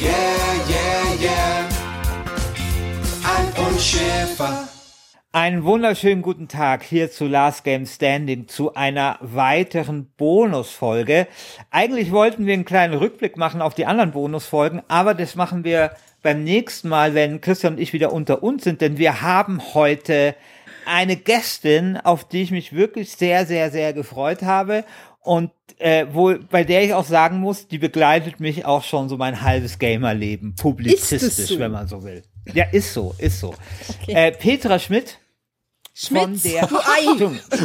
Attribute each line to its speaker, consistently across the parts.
Speaker 1: yeah, yeah, yeah. Alf und Schäfer.
Speaker 2: Einen wunderschönen guten Tag hier zu Last Game Standing, zu einer weiteren Bonusfolge. Eigentlich wollten wir einen kleinen Rückblick machen auf die anderen Bonusfolgen, aber das machen wir beim nächsten Mal, wenn Christian und ich wieder unter uns sind, denn wir haben heute eine Gästin, auf die ich mich wirklich sehr, sehr, sehr gefreut habe und äh, wo, bei der ich auch sagen muss, die begleitet mich auch schon so mein halbes Gamerleben, publizistisch,
Speaker 3: so?
Speaker 2: wenn man so will. Ja, ist so, ist so.
Speaker 3: Okay.
Speaker 2: Äh, Petra Schmidt von
Speaker 3: Schmitz,
Speaker 2: der.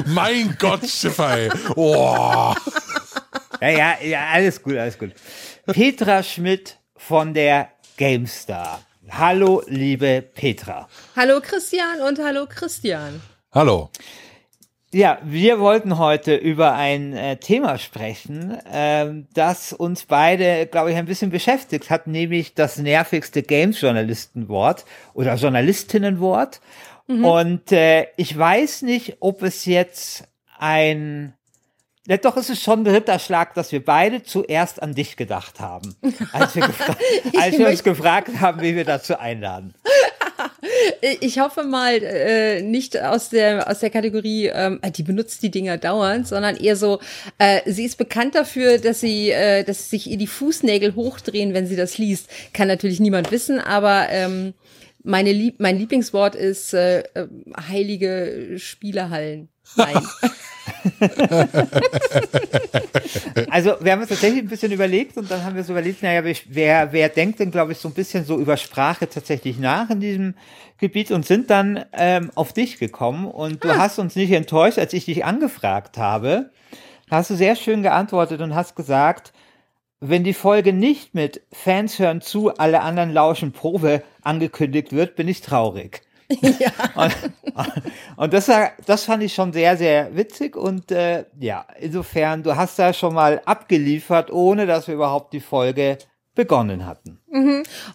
Speaker 4: Mein Gott, Schiffer, Oh.
Speaker 2: Ja, ja, ja, alles gut, alles gut. Petra Schmidt von der GameStar. Hallo, liebe Petra.
Speaker 3: Hallo Christian und hallo Christian.
Speaker 4: Hallo.
Speaker 2: Ja, wir wollten heute über ein äh, Thema sprechen, ähm, das uns beide, glaube ich, ein bisschen beschäftigt hat, nämlich das nervigste Games-Journalistenwort oder Journalistinnenwort. Und äh, ich weiß nicht, ob es jetzt ein ja, doch, es ist schon ein Ritterschlag, dass wir beide zuerst an dich gedacht haben, als wir, als wir uns gefragt haben, wie wir dazu einladen.
Speaker 3: Ich hoffe mal äh, nicht aus der aus der Kategorie, ähm, die benutzt die Dinger dauernd, sondern eher so, äh, sie ist bekannt dafür, dass sie, äh, dass sich ihr die Fußnägel hochdrehen, wenn sie das liest. Kann natürlich niemand wissen, aber ähm, meine Lieb mein Lieblingswort ist äh, äh, heilige Spielehallen. Nein.
Speaker 2: Also wir haben uns tatsächlich ein bisschen überlegt und dann haben wir so überlegt, naja, wer- wer, denkt denn, glaube ich, so ein bisschen so über Sprache tatsächlich nach in diesem Gebiet und sind dann ähm, auf dich gekommen und du hast uns nicht enttäuscht, als ich dich angefragt habe. Da hast du sehr schön geantwortet und hast gesagt, wenn die Folge nicht mit Fans hören zu, alle anderen lauschen Probe angekündigt wird, bin ich traurig.
Speaker 3: Ja.
Speaker 2: Und, und das, war, das fand ich schon sehr, sehr witzig. Und äh, ja, insofern, du hast da schon mal abgeliefert, ohne dass wir überhaupt die Folge begonnen hatten.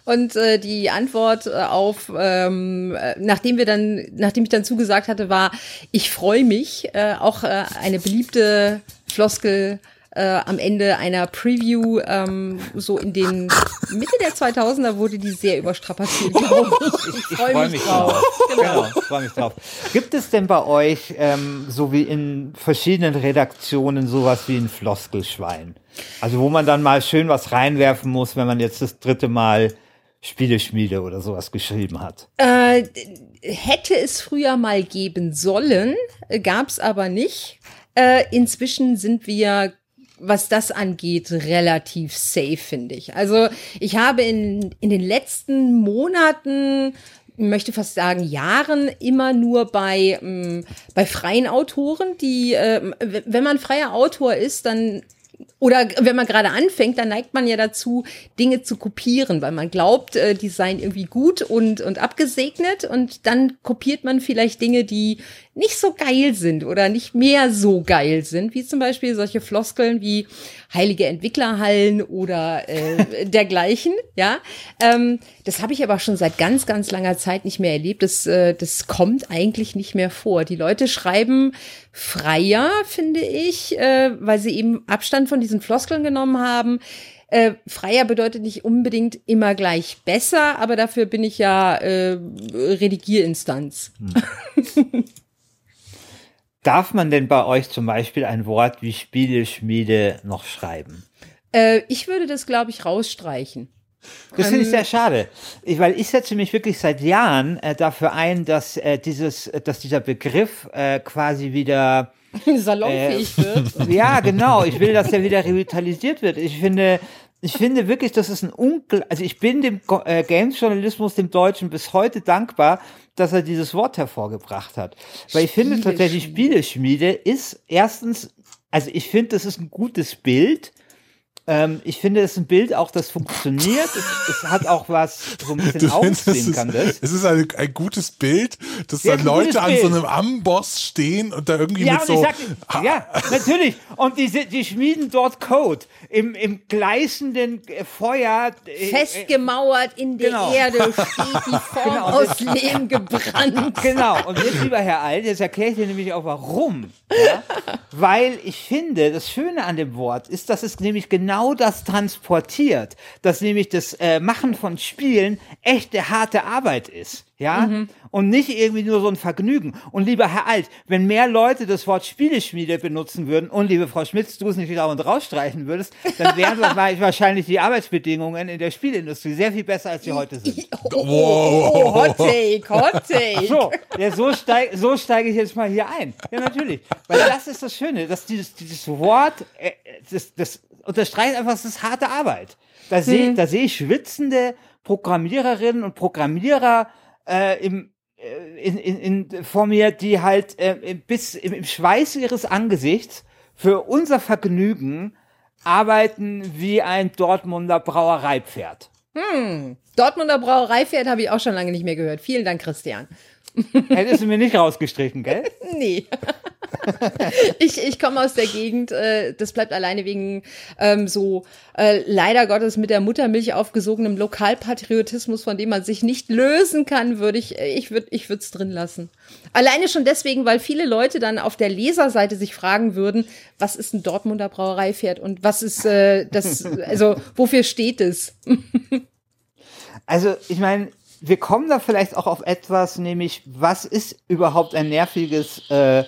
Speaker 3: Und äh, die Antwort äh, auf, ähm, äh, nachdem wir dann, nachdem ich dann zugesagt hatte, war, ich freue mich, äh, auch äh, eine beliebte Floskel äh, am Ende einer Preview, ähm, so in den Mitte der 2000er wurde die sehr überstrapaziert, glaube ich. Ich freue
Speaker 2: freu
Speaker 3: mich, drauf.
Speaker 2: Genau, ich freue mich drauf. Gibt es denn bei euch, ähm, so wie in verschiedenen Redaktionen, sowas wie ein Floskelschwein? Also wo man dann mal schön was reinwerfen muss, wenn man jetzt das dritte Mal Spieleschmiede oder sowas geschrieben hat.
Speaker 3: Äh, hätte es früher mal geben sollen, gab es aber nicht. Äh, inzwischen sind wir, was das angeht, relativ safe, finde ich. Also ich habe in, in den letzten Monaten möchte fast sagen Jahren immer nur bei ähm, bei freien Autoren, die w- wenn man freier Autor ist, dann oder wenn man gerade anfängt, dann neigt man ja dazu, Dinge zu kopieren, weil man glaubt, äh, die seien irgendwie gut und, und abgesegnet und dann kopiert man vielleicht Dinge, die nicht so geil sind oder nicht mehr so geil sind, wie zum Beispiel solche Floskeln wie heilige Entwicklerhallen oder äh, dergleichen, ja. Ähm, das habe ich aber schon seit ganz, ganz langer Zeit nicht mehr erlebt. Das, äh, das kommt eigentlich nicht mehr vor. Die Leute schreiben freier, finde ich, äh, weil sie eben Abstand von diesen Floskeln genommen haben. Äh, freier bedeutet nicht unbedingt immer gleich besser, aber dafür bin ich ja äh, Redigierinstanz.
Speaker 2: Darf man denn bei euch zum Beispiel ein Wort wie Spieleschmiede noch schreiben?
Speaker 3: Äh, ich würde das, glaube ich, rausstreichen.
Speaker 2: Das finde ich
Speaker 3: Ähm,
Speaker 2: sehr schade, ich, weil ich setze mich wirklich seit Jahren äh, dafür ein, dass äh, dieses, äh, dass dieser Begriff äh, quasi wieder
Speaker 3: salonfähig wird.
Speaker 2: Ja, genau. Ich will, dass der wieder revitalisiert wird. Ich finde, ich finde wirklich, das ist ein Ungl also ich bin dem äh, Games-Journalismus, dem Deutschen, bis heute dankbar, dass er dieses Wort hervorgebracht hat. Weil ich finde tatsächlich, Spieleschmiede ist erstens, also ich finde, das ist ein gutes Bild. Ähm, ich finde, es ist ein Bild auch, das funktioniert. es, es hat auch was, so ein bisschen
Speaker 4: ist,
Speaker 2: kann das.
Speaker 4: es ist ein, ein gutes Bild, dass
Speaker 2: Ja,
Speaker 4: da Leute an so einem Amboss stehen und da irgendwie
Speaker 2: Ja,
Speaker 4: mit
Speaker 2: und
Speaker 4: so.
Speaker 2: ich sag, ja, natürlich. Und die, die schmieden dort Code im, im gleißenden Feuer. äh,
Speaker 3: Festgemauert in der
Speaker 2: Genau.
Speaker 3: Erde steht die Form
Speaker 2: Genau.
Speaker 3: aus Lehm gebrannt.
Speaker 2: Genau, und jetzt, lieber Herr Alt, jetzt erkläre ich dir nämlich auch warum. Ja? Weil ich finde, das Schöne an dem Wort ist, dass es nämlich genau das transportiert, dass nämlich das äh, Machen von Spielen echte harte Arbeit ist. Ja, und nicht irgendwie nur so ein Vergnügen. Und lieber Herr Alt, wenn mehr Leute das Wort Spieleschmiede benutzen würden und liebe Frau Schmitz, du es nicht wieder und rausstreichen würdest, dann wären wahrscheinlich die Arbeitsbedingungen in der Spielindustrie sehr viel besser, als sie heute sind.
Speaker 3: Oh, oh, oh, oh, Hot Take, Hot Take.
Speaker 2: So, ja, so steige so steig ich jetzt mal hier ein. Ja, natürlich. Weil das ist das Schöne, dass dieses, dieses Wort, äh, das, das unterstreicht einfach, es ist harte Arbeit. Da sehe da sehe ich schwitzende Programmiererinnen und Programmierer äh, im, äh, in, in, in, vor mir, die halt äh, bis im, im Schweiß ihres Angesichts für unser Vergnügen arbeiten wie ein Dortmunder Brauereipferd.
Speaker 3: Dortmunder Brauereipferd habe ich auch schon lange nicht mehr gehört. Vielen Dank, Christian.
Speaker 2: Hättest du mir nicht rausgestrichen, gell?
Speaker 3: Nee. ich ich komme aus der Gegend, äh, das bleibt alleine wegen ähm, so äh, leider Gottes mit der Muttermilch aufgesogenem Lokalpatriotismus, von dem man sich nicht lösen kann, würde ich, ich würde ich würde es drin lassen. Alleine schon deswegen, weil viele Leute dann auf der Leserseite sich fragen würden, was ist ein Dortmunder Brauereipferd und was ist äh, das, also wofür steht es?
Speaker 2: Also, ich meine, wir kommen da vielleicht auch auf etwas, nämlich, was ist überhaupt ein nerviges äh,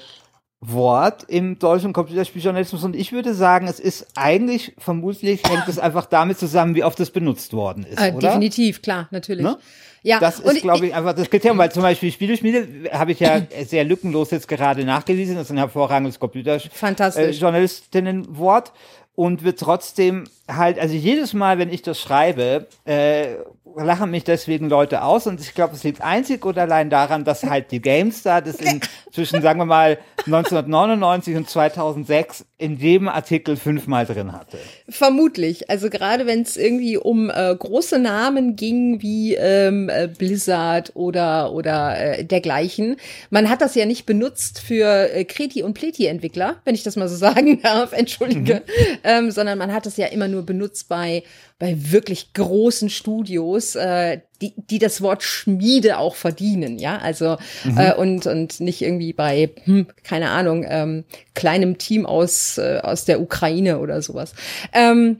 Speaker 2: Wort im deutschen Computerspieljournalismus? Und ich würde sagen, es ist eigentlich, vermutlich hängt es einfach damit zusammen, wie oft es benutzt worden ist,
Speaker 3: Äh, definitiv, klar, natürlich.
Speaker 2: Ne?
Speaker 3: Ja,
Speaker 2: Das ist, glaube ich, einfach das Kriterium, weil zum Beispiel Spieleschmiede habe ich ja sehr lückenlos jetzt gerade nachgewiesen. Das ist ein hervorragendes. Computerjournalistinnenwort und wird trotzdem halt, also jedes Mal, wenn ich das schreibe, äh, lachen mich deswegen Leute aus und ich glaube, es liegt einzig und allein daran, dass halt die GameStar das in, zwischen, sagen wir mal, 1999 und 2006 in jedem Artikel fünfmal drin hatte.
Speaker 3: Vermutlich. Also gerade wenn es irgendwie um äh, große Namen ging wie ähm, äh, Blizzard oder oder äh, dergleichen. Man hat das ja nicht benutzt für äh, Kreti und Pleti Entwickler, wenn ich das mal so sagen darf. Entschuldige, ähm, sondern man hat es ja immer nur benutzt bei bei wirklich großen Studios, äh, die, die das Wort Schmiede auch verdienen, ja, also äh, und und nicht irgendwie bei hm, keine Ahnung ähm, kleinem Team aus äh, aus der Ukraine oder sowas. Ähm,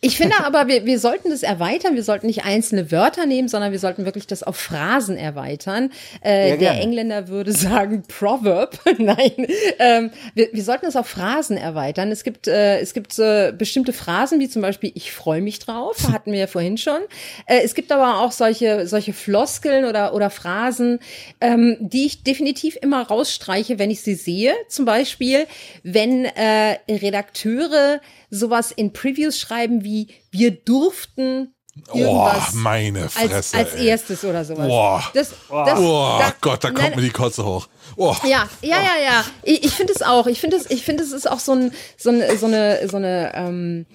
Speaker 3: ich finde aber, wir, wir sollten das erweitern. Wir sollten nicht einzelne Wörter nehmen, sondern wir sollten wirklich das auf Phrasen erweitern. Äh,
Speaker 2: Ja,
Speaker 3: der
Speaker 2: gerne.
Speaker 3: Engländer würde sagen Proverb. Nein, ähm, wir, wir sollten das auf Phrasen erweitern. Es gibt, äh, es gibt äh, bestimmte Phrasen, wie zum Beispiel Ich freue mich drauf, hatten wir ja vorhin schon. Äh, es gibt aber auch solche, solche Floskeln oder, oder Phrasen, ähm, die ich definitiv immer rausstreiche, wenn ich sie sehe. Zum Beispiel, wenn äh, Redakteure sowas in Previews schreiben wie wir durften
Speaker 4: Oh,
Speaker 3: irgendwas
Speaker 4: meine Fresse.
Speaker 3: als, als erstes oder sowas.
Speaker 4: Boah.
Speaker 3: Das, das,
Speaker 4: Oh
Speaker 3: da-
Speaker 4: Gott, da kommt
Speaker 3: nein,
Speaker 4: mir die Kotze hoch. Oh.
Speaker 3: ja, ja, ja, ja. Ich, ich finde es auch. Ich finde es, ich finde es ist auch so ein, so eine, so eine, so eine. Ähm,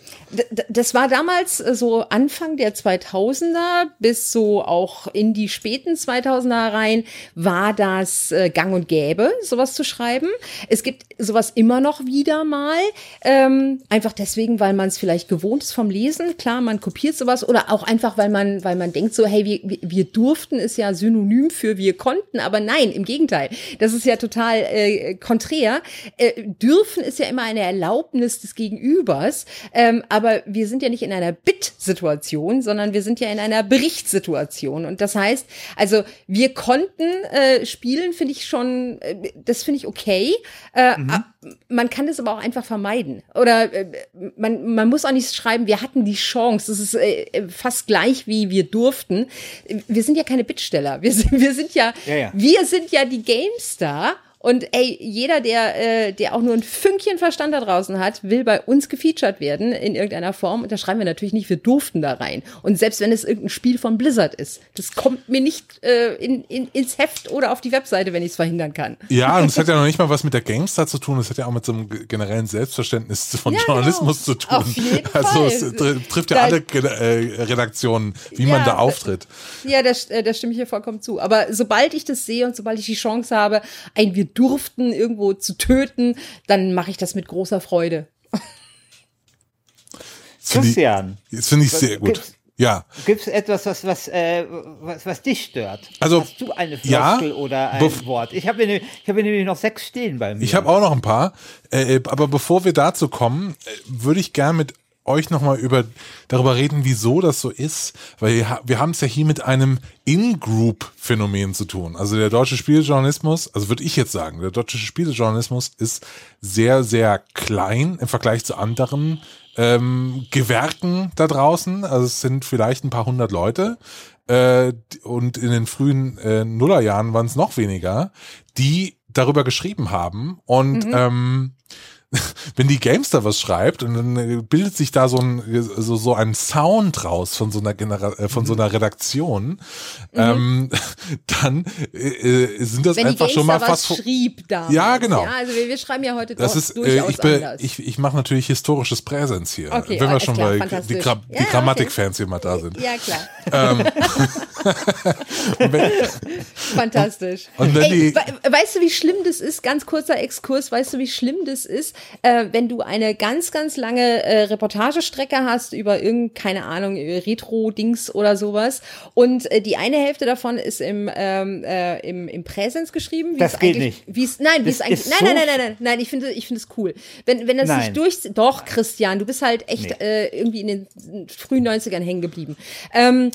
Speaker 3: das war damals äh, so Anfang der 2000er bis so auch in die späten 2000er rein war das äh, Gang und Gäbe, sowas zu schreiben. Es gibt sowas immer noch wieder mal, ähm, einfach deswegen, weil man es vielleicht gewohnt ist vom Lesen. Klar, man kopiert sowas oder auch einfach, weil man, weil man denkt so, hey, wir, wir- wir durften ist ja synonym für wir konnten, aber nein, im Gegenteil. Das ist ja total äh, konträr. Äh, dürfen ist ja immer eine Erlaubnis des Gegenübers, ähm, aber wir sind ja nicht in einer Bit-Situation, sondern wir sind ja in einer Berichtssituation. Und das heißt, also wir konnten äh, spielen, finde ich schon, äh, das finde ich okay. Äh, a- man kann es aber auch einfach vermeiden. Oder äh, man, man muss auch nicht schreiben, wir hatten die Chance. Das ist äh, fast gleich wie wir durften. Wir sind ja keine Bittsteller. Wir sind, wir sind ja,
Speaker 2: Ja, ja.
Speaker 3: wir sind ja die GameStar. Und ey, jeder, der, äh, der auch nur ein Fünkchen Verstand da draußen hat, will bei uns gefeatured werden in irgendeiner Form. Und da schreiben wir natürlich nicht, wir durften da rein. Und selbst wenn es irgendein Spiel von Blizzard ist, das kommt mir nicht äh, in, in, ins Heft oder auf die Webseite, wenn ich es verhindern kann.
Speaker 4: Ja, und es hat ja noch nicht mal was mit der GameStar zu tun, es hat ja auch mit so einem ge- generellen Selbstverständnis von
Speaker 3: Ja,
Speaker 4: Journalismus
Speaker 3: genau.
Speaker 4: zu tun.
Speaker 3: Auf jeden
Speaker 4: also
Speaker 3: Fall.
Speaker 4: es tr trifft ja
Speaker 3: Da-
Speaker 4: alle äh, Redaktionen, wie man
Speaker 3: Ja,
Speaker 4: da auftritt.
Speaker 3: Ja, da, äh, da stimme ich hier vollkommen zu. Aber sobald ich das sehe und sobald ich die Chance habe, ein Wir durften irgendwo zu töten, dann mache ich das mit großer Freude.
Speaker 4: Das finde ich,
Speaker 2: Christian,
Speaker 4: das finde ich sehr gut.
Speaker 2: gibt's-
Speaker 4: Ja,
Speaker 2: gibt es etwas, was, was, äh, was, was dich stört?
Speaker 4: Also,
Speaker 2: Hast du eine
Speaker 4: ja,
Speaker 2: Floskel oder ein Wort? Ich habe ich hab nämlich noch sechs stehen bei mir.
Speaker 4: ich habe auch noch ein paar. Äh, aber bevor wir dazu kommen, äh, würde ich gern mit euch nochmal über, darüber reden, wieso das so ist, weil wir ha- wir haben es ja hier mit einem In-Group-Phänomen zu tun. Also der deutsche Spielejournalismus, also würde ich jetzt sagen, der deutsche Spielejournalismus ist sehr, sehr klein im Vergleich zu anderen ähm, Gewerken da draußen. Also es sind vielleicht ein paar hundert Leute. Äh, und in den frühen äh, Nullerjahren waren es noch weniger, die darüber geschrieben haben. Und ähm, wenn die Gamester was schreibt und dann äh, bildet sich da so ein so, so ein Sound raus von so einer Genera äh, von so einer Redaktion, ähm, dann äh, äh, sind das
Speaker 3: Wenn
Speaker 4: einfach schon mal fast
Speaker 3: schrieb damals.
Speaker 4: Ja, genau.
Speaker 3: Ja, also wir, wir schreiben ja heute
Speaker 4: das ist, äh,
Speaker 3: durchaus
Speaker 4: ich, be, ich, ich mache natürlich historisches Präsens hier,
Speaker 3: Okay,
Speaker 4: wenn wir schon
Speaker 3: klar,
Speaker 4: bei die, Gra
Speaker 3: Ja,
Speaker 4: die
Speaker 3: okay.
Speaker 4: Grammatikfans hier mal da sind.
Speaker 3: ja, klar.
Speaker 4: Und wenn,
Speaker 3: Fantastisch.
Speaker 4: Und wenn
Speaker 3: Ey,
Speaker 4: die-
Speaker 3: we weißt du, wie schlimm das ist? Ganz kurzer Exkurs. Weißt du, wie schlimm das ist, äh, wenn du eine ganz, ganz lange äh, Reportagestrecke hast über irgendeine, keine Ahnung, Retro-Dings oder sowas und äh, die eine Hälfte davon ist im, ähm, äh, im, im Präsens geschrieben. wie
Speaker 2: Das
Speaker 3: es
Speaker 2: geht
Speaker 3: eigentlich-
Speaker 2: nicht.
Speaker 3: Wie es, nein, wie es eigentlich,
Speaker 2: ist
Speaker 3: nein,
Speaker 2: so
Speaker 3: nein, nein, nein, nein, nein, ich finde, ich finde es cool. Wenn, wenn das
Speaker 2: Nein.
Speaker 3: durch, doch, Christian, du bist halt echt
Speaker 2: Nee.
Speaker 3: äh, irgendwie in den frühen 90ern hängen geblieben. Ähm,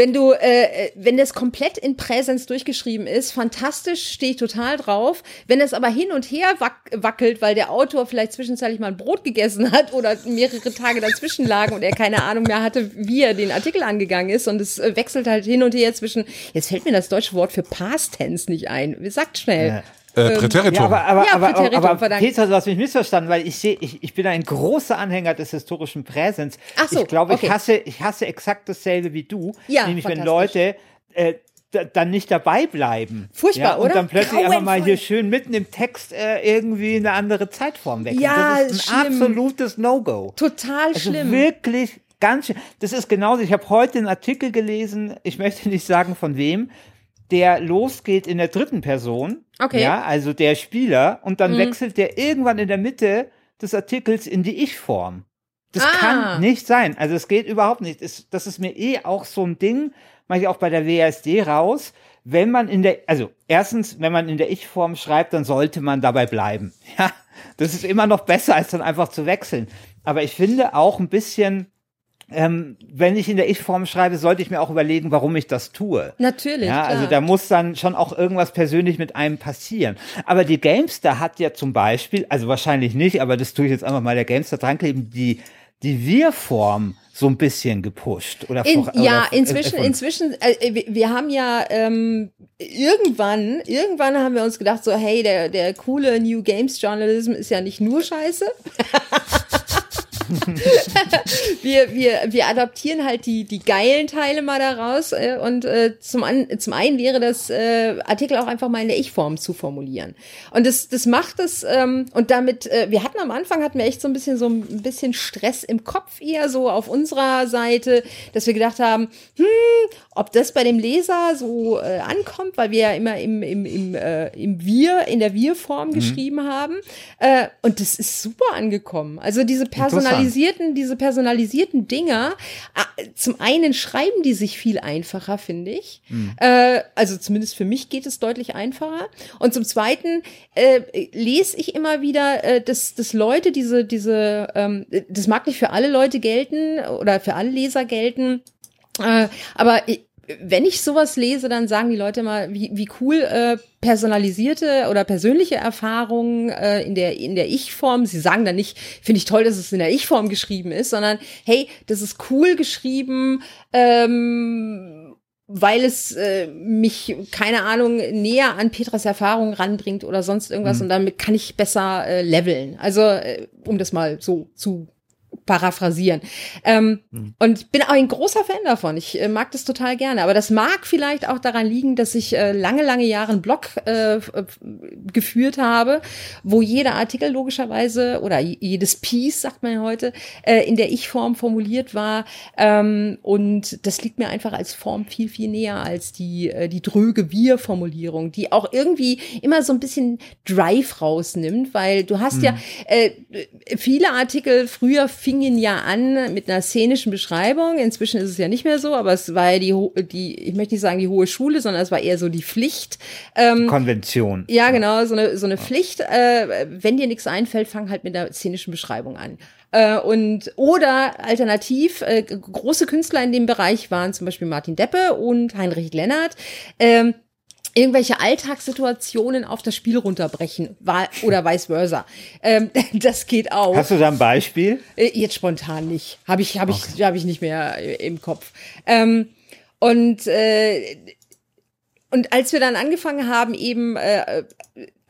Speaker 3: wenn du, äh, äh, wenn das komplett in Präsens durchgeschrieben ist, fantastisch, stehe ich total drauf. Wenn es aber hin und her wack wackelt, weil der Autor vielleicht zwischenzeitlich mal ein Brot gegessen hat oder mehrere Tage dazwischen lagen und er keine Ahnung mehr hatte, wie er den Artikel angegangen ist und es äh, wechselt halt hin und her zwischen, jetzt fällt mir das deutsche Wort für Past Tense nicht ein. Sagt schnell.
Speaker 4: Äh, Präteritum.
Speaker 2: Ja, aber, aber,
Speaker 3: Ja,
Speaker 2: aber,
Speaker 3: Präteritum,
Speaker 2: aber. Peter, du hast mich missverstanden, weil ich sehe, ich, ich bin ein großer Anhänger des historischen Präsens.
Speaker 3: Ach so,
Speaker 2: ich glaube,
Speaker 3: okay.
Speaker 2: ich hasse, ich hasse exakt dasselbe wie du.
Speaker 3: Ja,
Speaker 2: nämlich wenn. Leute äh, da- dann nicht dabei bleiben.
Speaker 3: Furchtbar,
Speaker 2: ja, und
Speaker 3: oder?
Speaker 2: dann plötzlich einfach mal hier schön mitten im Text äh, irgendwie eine andere Zeitform wechseln.
Speaker 3: Ja,
Speaker 2: das ist ein
Speaker 3: schlimm.
Speaker 2: absolutes No-Go.
Speaker 3: Total
Speaker 2: Also
Speaker 3: schlimm.
Speaker 2: wirklich ganz schön. Das ist genauso. Ich habe heute einen Artikel gelesen, ich möchte nicht sagen von wem, der losgeht in der dritten Person.
Speaker 3: Okay. Mhm.
Speaker 2: Ja, also der Spieler. Und dann wechselt der irgendwann in der Mitte des Artikels in die Ich-Form. Das
Speaker 3: Ah.
Speaker 2: kann nicht sein. Also es geht überhaupt nicht. Das, ist mir eh auch so ein Ding, mache ich auch bei der WASD raus. Wenn man in der, also erstens, wenn man in der Ich-Form schreibt, dann sollte man dabei bleiben. Ja, das ist immer noch besser, als dann einfach zu wechseln. Aber ich finde auch ein bisschen, ähm, wenn ich in der Ich-Form schreibe, sollte ich mir auch überlegen, warum ich das tue.
Speaker 3: Natürlich.
Speaker 2: Ja,
Speaker 3: klar.
Speaker 2: also da muss dann schon auch irgendwas persönlich mit einem passieren. Aber die Gamester hat ja zum Beispiel, also wahrscheinlich nicht, aber das tue ich jetzt einfach mal der Gamester drankleben, die, die Wir-Form so ein bisschen gepusht. Oder
Speaker 3: In,
Speaker 2: vor-
Speaker 3: ja,
Speaker 2: oder,
Speaker 3: inzwischen,
Speaker 2: äh, von-
Speaker 3: inzwischen, äh, wir, wir haben ja ähm, irgendwann, irgendwann haben wir uns gedacht, so, hey, der, der coole New Games Journalism ist ja nicht nur scheiße. wir, wir, wir adaptieren halt die, die geilen Teile mal daraus äh, und äh, zum, an, zum einen wäre das äh, Artikel auch einfach mal in der Ich-Form zu formulieren. Und das, das macht es, ähm, und damit, äh, wir hatten am Anfang, hatten wir echt so ein bisschen so ein bisschen Stress im Kopf eher so auf unserer Seite, dass wir gedacht haben, hm, ob das bei dem Leser so äh, ankommt, weil wir ja immer im, im, im, äh, im Wir, in der Wir-Form geschrieben haben. Äh, und das ist super angekommen. Also diese personalisierten, diese personalisierten Dinger, äh, zum einen schreiben die sich viel einfacher, finde ich. Äh, also zumindest für mich geht es deutlich einfacher. Und zum zweiten äh, lese ich immer wieder, äh, dass, dass Leute diese, diese, ähm, das mag nicht für alle Leute gelten oder für alle Leser gelten, äh, aber wenn ich sowas lese, dann sagen die Leute mal, wie, wie cool äh, personalisierte oder persönliche Erfahrungen äh, in der in der Ich-Form. Sie sagen dann nicht, finde ich toll, dass es in der Ich-Form geschrieben ist, sondern hey, das ist cool geschrieben. Ähm, weil es äh, mich, keine Ahnung, näher an Petras Erfahrung ranbringt oder sonst irgendwas mhm. und damit kann ich besser äh, leveln. Also, äh, um das mal so zu paraphrasieren. Ähm, mhm. Und bin auch ein großer Fan davon. Ich äh, mag das total gerne. Aber das mag vielleicht auch daran liegen, dass ich äh, lange, lange Jahre einen Blog äh, geführt habe, wo jeder Artikel logischerweise oder jedes Piece, sagt man ja heute, äh, in der Ich-Form formuliert war. Ähm, und das liegt mir einfach als Form viel, viel näher als die, äh, die dröge Wir-Formulierung, die auch irgendwie immer so ein bisschen Drive rausnimmt, weil du hast mhm. ja äh, viele Artikel früher fingen ja an mit einer szenischen Beschreibung. Inzwischen ist es ja nicht mehr so, aber es war ja die, die ich möchte nicht sagen die hohe Schule, sondern es war eher so die Pflicht.
Speaker 2: Ähm, Konvention.
Speaker 3: Ja, genau, so eine, so eine Pflicht. Äh, wenn dir nichts einfällt, fang halt mit einer szenischen Beschreibung an. Äh, und oder alternativ äh, große Künstler in dem Bereich waren zum Beispiel Martin Deppe und Heinrich Lennart. Ähm, irgendwelche Alltagssituationen auf das Spiel runterbrechen oder vice versa. Ähm, das geht auch.
Speaker 2: Hast du da ein Beispiel?
Speaker 3: Äh, jetzt spontan nicht. Habe ich, habe okay. ich, habe ich nicht mehr im Kopf. Ähm, und äh, und als wir dann angefangen haben, eben äh,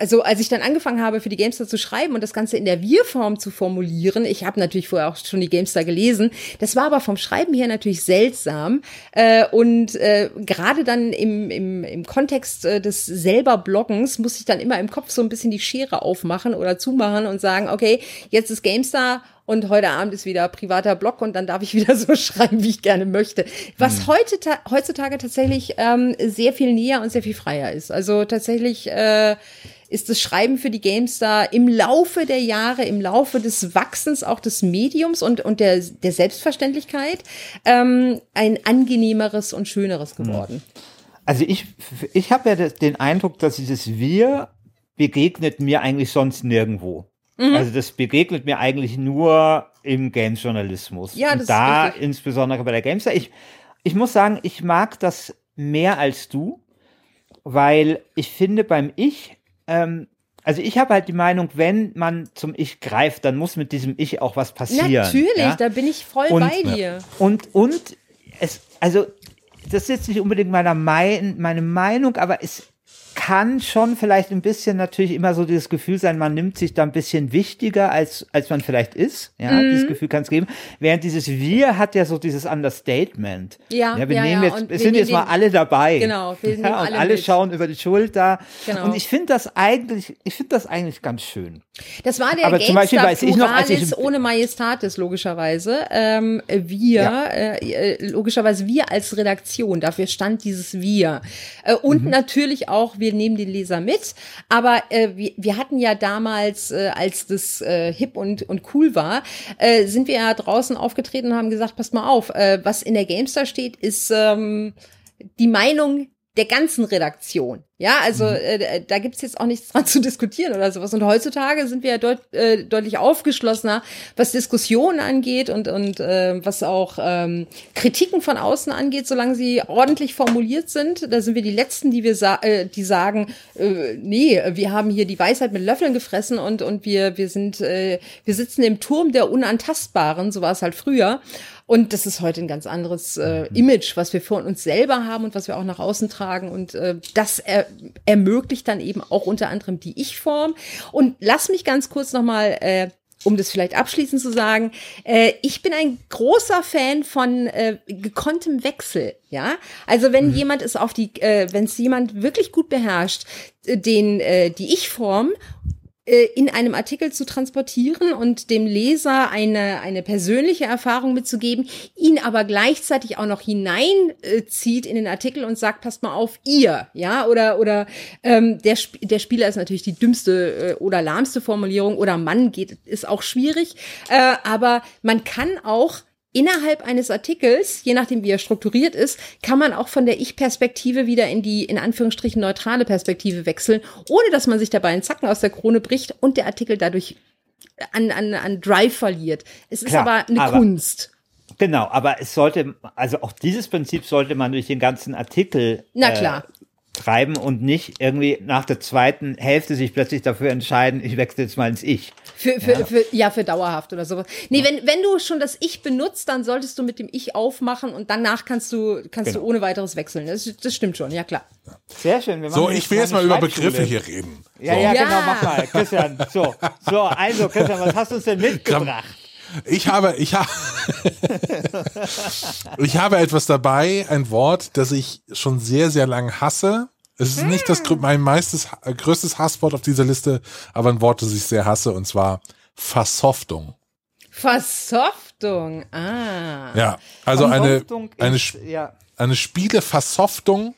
Speaker 3: also als ich dann angefangen habe, für die Gamestar zu schreiben und das Ganze in der Wir-Form zu formulieren, ich habe natürlich vorher auch schon die Gamestar gelesen, das war aber vom Schreiben her natürlich seltsam. Äh, und äh, gerade dann im, im, im Kontext äh, des selber Bloggens muss ich dann immer im Kopf so ein bisschen die Schere aufmachen oder zumachen und sagen, okay, jetzt ist Gamestar und heute Abend ist wieder privater Blog und dann darf ich wieder so schreiben, wie ich gerne möchte. Was hm. heute heutzutage tatsächlich ähm, sehr viel näher und sehr viel freier ist. Also tatsächlich äh, ist das Schreiben für die GameStar im Laufe der Jahre, im Laufe des Wachsens auch des Mediums und, und der, der Selbstverständlichkeit ähm, ein angenehmeres und schöneres geworden.
Speaker 2: Also ich, ich habe ja den Eindruck, dass dieses Wir begegnet mir eigentlich sonst nirgendwo. Mhm. Also das begegnet mir eigentlich nur im Games-Journalismus. Ja, das und da ist insbesondere bei der GameStar. Ich, ich muss sagen, ich mag das mehr als du, weil ich finde beim Ich ähm, also ich habe halt die Meinung, wenn man zum Ich greift, dann muss mit diesem Ich auch was passieren.
Speaker 3: Natürlich, ja? da bin ich voll und, bei dir.
Speaker 2: Und, und es, also das ist jetzt nicht unbedingt meiner mein, meine Meinung, aber es kann schon vielleicht ein bisschen natürlich immer so dieses Gefühl sein, man nimmt sich da ein bisschen wichtiger, als, als man vielleicht ist. Ja, mhm. dieses Gefühl kann es geben. Während dieses Wir hat ja so dieses Understatement. Ja, ja wir ja, nehmen ja. jetzt, es sind jetzt mal alle dabei. Genau, wir ja, und alle, alle schauen über die Schulter. Genau. Und ich finde das eigentlich, ich finde das eigentlich ganz schön.
Speaker 3: Das war der Aber zum Beispiel weiß ich noch, als ich ohne Majestatis logischerweise. Ähm, wir, ja. äh, äh logischerweise wir als Redaktion, dafür stand dieses Wir. Äh, und mhm. natürlich auch wir nehmen den Leser mit. Aber äh, wir, wir hatten ja damals, äh, als das äh, hip und, und cool war, äh, sind wir ja draußen aufgetreten und haben gesagt, passt mal auf, äh, was in der Gamestar steht, ist ähm, die Meinung der ganzen Redaktion. Ja, also mhm. äh, da gibt's jetzt auch nichts dran zu diskutieren oder sowas. Und heutzutage sind wir ja deut äh, deutlich aufgeschlossener, was Diskussionen angeht und, und äh, was auch ähm, Kritiken von außen angeht, solange sie ordentlich formuliert sind. Da sind wir die Letzten, die wir sa äh, die sagen, äh, nee, wir haben hier die Weisheit mit Löffeln gefressen und, und wir, wir sind, äh, wir sitzen im Turm der Unantastbaren, so war es halt früher. Und das ist heute ein ganz anderes äh, Image, was wir von uns selber haben und was wir auch nach außen tragen. Und äh, das er, ermöglicht dann eben auch unter anderem die Ich-Form. Und lass mich ganz kurz nochmal äh, um das vielleicht abschließend zu sagen, äh, ich bin ein großer Fan von äh, gekonntem Wechsel. Ja, also wenn mhm. jemand es auf die, äh, wenn es jemand wirklich gut beherrscht, äh, den äh, die Ich-Form in einem Artikel zu transportieren und dem Leser eine, eine persönliche Erfahrung mitzugeben, ihn aber gleichzeitig auch noch hineinzieht in den Artikel und sagt, passt mal auf, ihr, ja, oder, oder ähm, der, der Spieler ist natürlich die dümmste äh, oder lahmste Formulierung oder Mann geht, ist auch schwierig, äh, aber man kann auch innerhalb eines Artikels, je nachdem wie er strukturiert ist, kann man auch von der Ich-Perspektive wieder in die in Anführungsstrichen neutrale Perspektive wechseln, ohne dass man sich dabei einen Zacken aus der Krone bricht und der Artikel dadurch an, an, an Drive verliert. Es ist Klar, aber eine aber Kunst.
Speaker 2: Genau, aber es sollte, also auch dieses Prinzip sollte man durch den ganzen Artikel
Speaker 3: Na klar.
Speaker 2: Äh, treiben und nicht irgendwie nach der zweiten Hälfte sich plötzlich dafür entscheiden, ich wechsle jetzt mal ins Ich.
Speaker 3: Für, für, ja. Für, ja, für dauerhaft oder sowas. Nee, wenn, wenn du schon das Ich benutzt, dann solltest du mit dem Ich aufmachen und danach kannst du, kannst genau. du ohne weiteres wechseln. Das, das stimmt schon, ja klar.
Speaker 2: Sehr schön.
Speaker 4: so, ich will jetzt mal über Begriffe hier reden.
Speaker 2: Ja,
Speaker 4: so.
Speaker 2: ja, genau, mach mal, Christian. So, so, also, Christian, was hast du uns denn mitgebracht?
Speaker 4: Ich habe, ich habe, ich habe etwas dabei, ein Wort, das ich schon sehr, sehr lang hasse. Es ist nicht das mein meistes, größtes Hasswort auf dieser Liste, aber ein Wort, das ich sehr hasse, und zwar Versoftung.
Speaker 3: Versoftung, ah.
Speaker 4: Ja, also eine, eine, ist, ja. eine Spieleversoftung,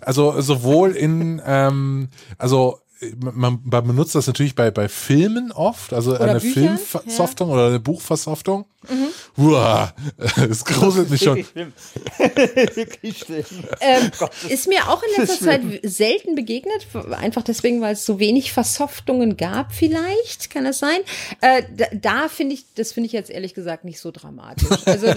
Speaker 4: also sowohl in, ähm, also man, man benutzt das natürlich bei, bei Filmen oft, also oder eine Filmversoftung ja. oder eine Buchversoftung. Mhm. Uah, es gruselt mich schon.
Speaker 3: Wirklich schlimm. Ähm, oh ist mir auch in letzter Zeit selten begegnet, einfach deswegen, weil es so wenig Versoftungen gab vielleicht, kann das sein? Äh, da, da finde ich, das finde ich jetzt ehrlich gesagt nicht so dramatisch. Also äh,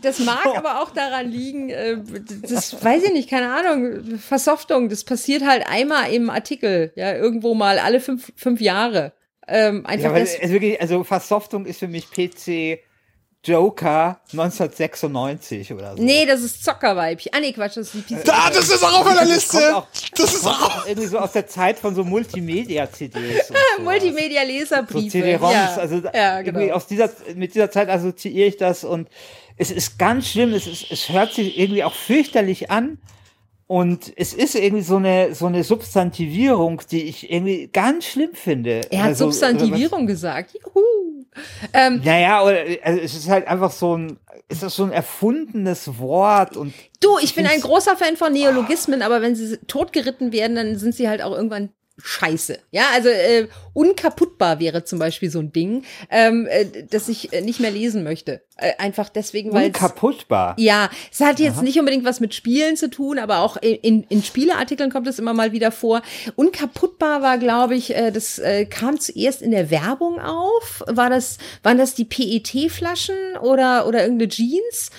Speaker 3: das mag aber auch daran liegen, äh, das weiß ich nicht, keine Ahnung, Versoftung, das passiert halt einmal im Artikel, ja, irgendwo mal alle fünf, fünf Jahre. Ähm, einfach
Speaker 2: ja, das, wirklich, also Versoftung ist für mich PC Joker 1996 oder so.
Speaker 3: Nee, das ist Zockerweibchen. Ah, nee, Quatsch, das ist
Speaker 4: die PC. Da, das ist auch auf meiner Liste. Auch,
Speaker 2: das ist auch irgendwie so aus der Zeit von so Multimedia-CDs.
Speaker 3: Multimedia-Leserbriefe. So
Speaker 2: CD-ROMs. Ja. Also ja, genau. irgendwie aus dieser, mit dieser Zeit assoziiere ich das und es ist ganz schlimm. Es, ist, es hört sich irgendwie auch fürchterlich an. Und es ist irgendwie so eine, so eine Substantivierung, die ich irgendwie ganz schlimm finde.
Speaker 3: Er hat also, Substantivierung gesagt. Juhu.
Speaker 2: Ähm, naja, oder, also es ist halt einfach so ein, ist das so ein erfundenes Wort und.
Speaker 3: Du, ich bin ein großer Fan von Neologismen, aber wenn sie totgeritten werden, dann sind sie halt auch irgendwann scheiße. Ja, also äh, unkaputtbar wäre zum Beispiel so ein Ding, ähm, äh, das ich äh, nicht mehr lesen möchte. Äh, einfach deswegen, weil
Speaker 2: unkaputtbar.
Speaker 3: Ja, es hat jetzt Aha. nicht unbedingt was mit Spielen zu tun, aber auch in, in Spieleartikeln kommt es immer mal wieder vor. Unkaputtbar war, glaube ich, äh, das äh, kam zuerst in der Werbung auf. War das, waren das die PET-Flaschen oder oder irgendeine Jeans?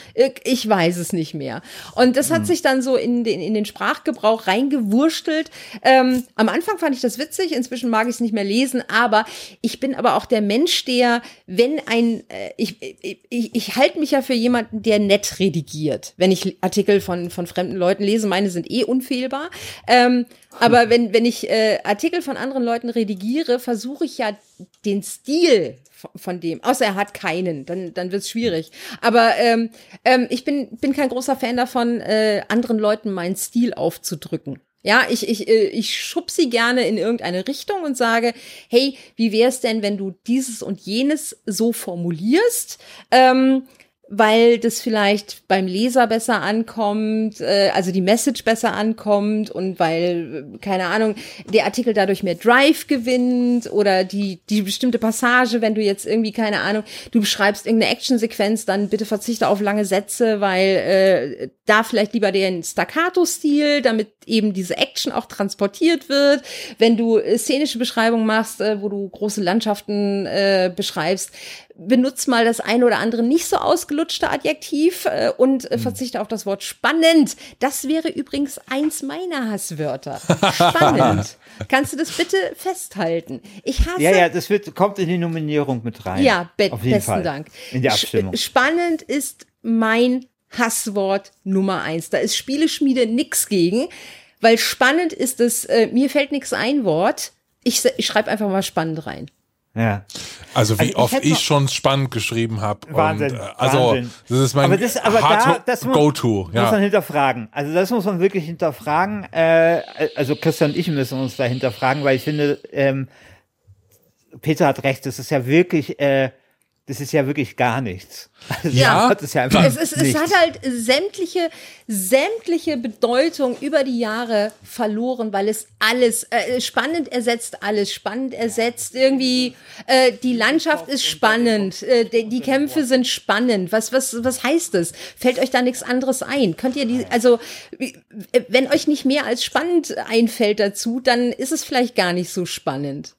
Speaker 3: Ich weiß es nicht mehr. Und das hat hm. sich dann so in den in den Sprachgebrauch reingewurstelt. Ähm, am Anfang fand ich das witzig, inzwischen mag ich es nicht mehr lesen, aber ich bin aber auch der Mensch, der, wenn ein, äh, ich, ich, ich, ich halte mich ja für jemanden, der nett redigiert, wenn ich Artikel von, von fremden Leuten lese. Meine sind eh unfehlbar. Ähm, aber wenn, wenn ich äh, Artikel von anderen Leuten redigiere, versuche ich ja den Stil von dem, außer er hat keinen, dann, dann wird es schwierig. Aber ähm, ähm, ich bin, bin kein großer Fan davon, äh, anderen Leuten meinen Stil aufzudrücken. Ja, ich, ich, äh, ich schub sie gerne in irgendeine Richtung und sage, hey, wie wäre es denn, wenn du dieses und jenes so formulierst? Ähm, weil das vielleicht beim Leser besser ankommt, äh, also die Message besser ankommt und weil, keine Ahnung, der Artikel dadurch mehr Drive gewinnt oder die, die bestimmte Passage, wenn du jetzt irgendwie, keine Ahnung, du beschreibst irgendeine Actionsequenz, dann bitte verzichte auf lange Sätze, weil äh, da vielleicht lieber den Staccato-Stil, damit eben diese Action auch transportiert wird. Wenn du äh, szenische Beschreibungen machst, äh, wo du große Landschaften äh, beschreibst, benutzt mal das eine oder andere nicht so ausgelutschte Adjektiv äh, und äh, mhm. verzichte auf das Wort spannend. Das wäre übrigens eins meiner Hasswörter. Spannend. Kannst du das bitte festhalten? Ich hasse.
Speaker 2: Ja, ja, das wird, kommt in die Nominierung mit rein.
Speaker 3: Ja, be besten Fall. Dank.
Speaker 2: In der Abstimmung.
Speaker 3: Spannend ist mein Hasswort Nummer eins. Da ist Spieleschmiede nix gegen, weil spannend ist es, äh, mir fällt nichts ein Wort. Ich, ich schreibe einfach mal spannend rein.
Speaker 2: Ja.
Speaker 4: Also wie also oft ich, schon spannend geschrieben habe.
Speaker 2: Wahnsinn. Und,
Speaker 4: äh, also
Speaker 2: Wahnsinn.
Speaker 4: das ist mein aber das, aber da, das Go-To.
Speaker 2: Ja. Muss man hinterfragen. Also das muss man wirklich hinterfragen. Äh, also Christian und ich müssen uns da hinterfragen, weil ich finde, ähm, Peter hat recht. Das ist ja wirklich äh, das ist ja wirklich gar nichts.
Speaker 3: Also ja, das ist ja einfach es, ist, es hat halt sämtliche, sämtliche Bedeutung über die Jahre verloren, weil es alles äh, spannend ersetzt alles, spannend ersetzt irgendwie äh, die Landschaft ist spannend, äh, die, die Kämpfe sind spannend. Was was was heißt das? Fällt euch da nichts anderes ein? Könnt ihr die also wenn euch nicht mehr als spannend einfällt dazu, dann ist es vielleicht gar nicht so spannend.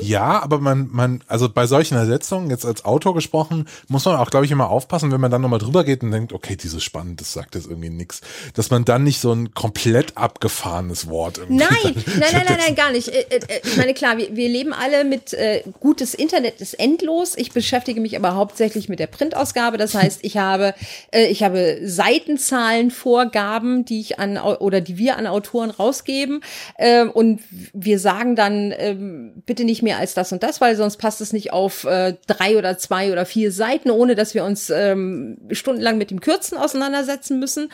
Speaker 4: Ja, aber man, man, also bei solchen Ersetzungen, jetzt als Autor gesprochen, muss man auch, glaube ich, immer aufpassen, wenn man dann nochmal drüber geht und denkt, okay, dieses spannend, das sagt jetzt irgendwie nix, dass man dann nicht so ein komplett abgefahrenes Wort irgendwie
Speaker 3: Nein,
Speaker 4: dann-
Speaker 3: nein, nein, nein, nein, gar nicht. Äh, äh, äh, Ich meine, klar, wir, wir leben alle mit äh, gutes Internet ist endlos. Ich beschäftige mich aber hauptsächlich mit der Printausgabe. Das heißt, ich habe, äh, ich habe Seitenzahlenvorgaben, die ich an oder die wir an Autoren rausgeben. Äh, und wir sagen dann ähm, bitte nicht mehr als das und das, weil sonst passt es nicht auf äh, drei oder zwei oder vier Seiten, ohne dass wir uns ähm, stundenlang mit dem Kürzen auseinandersetzen müssen.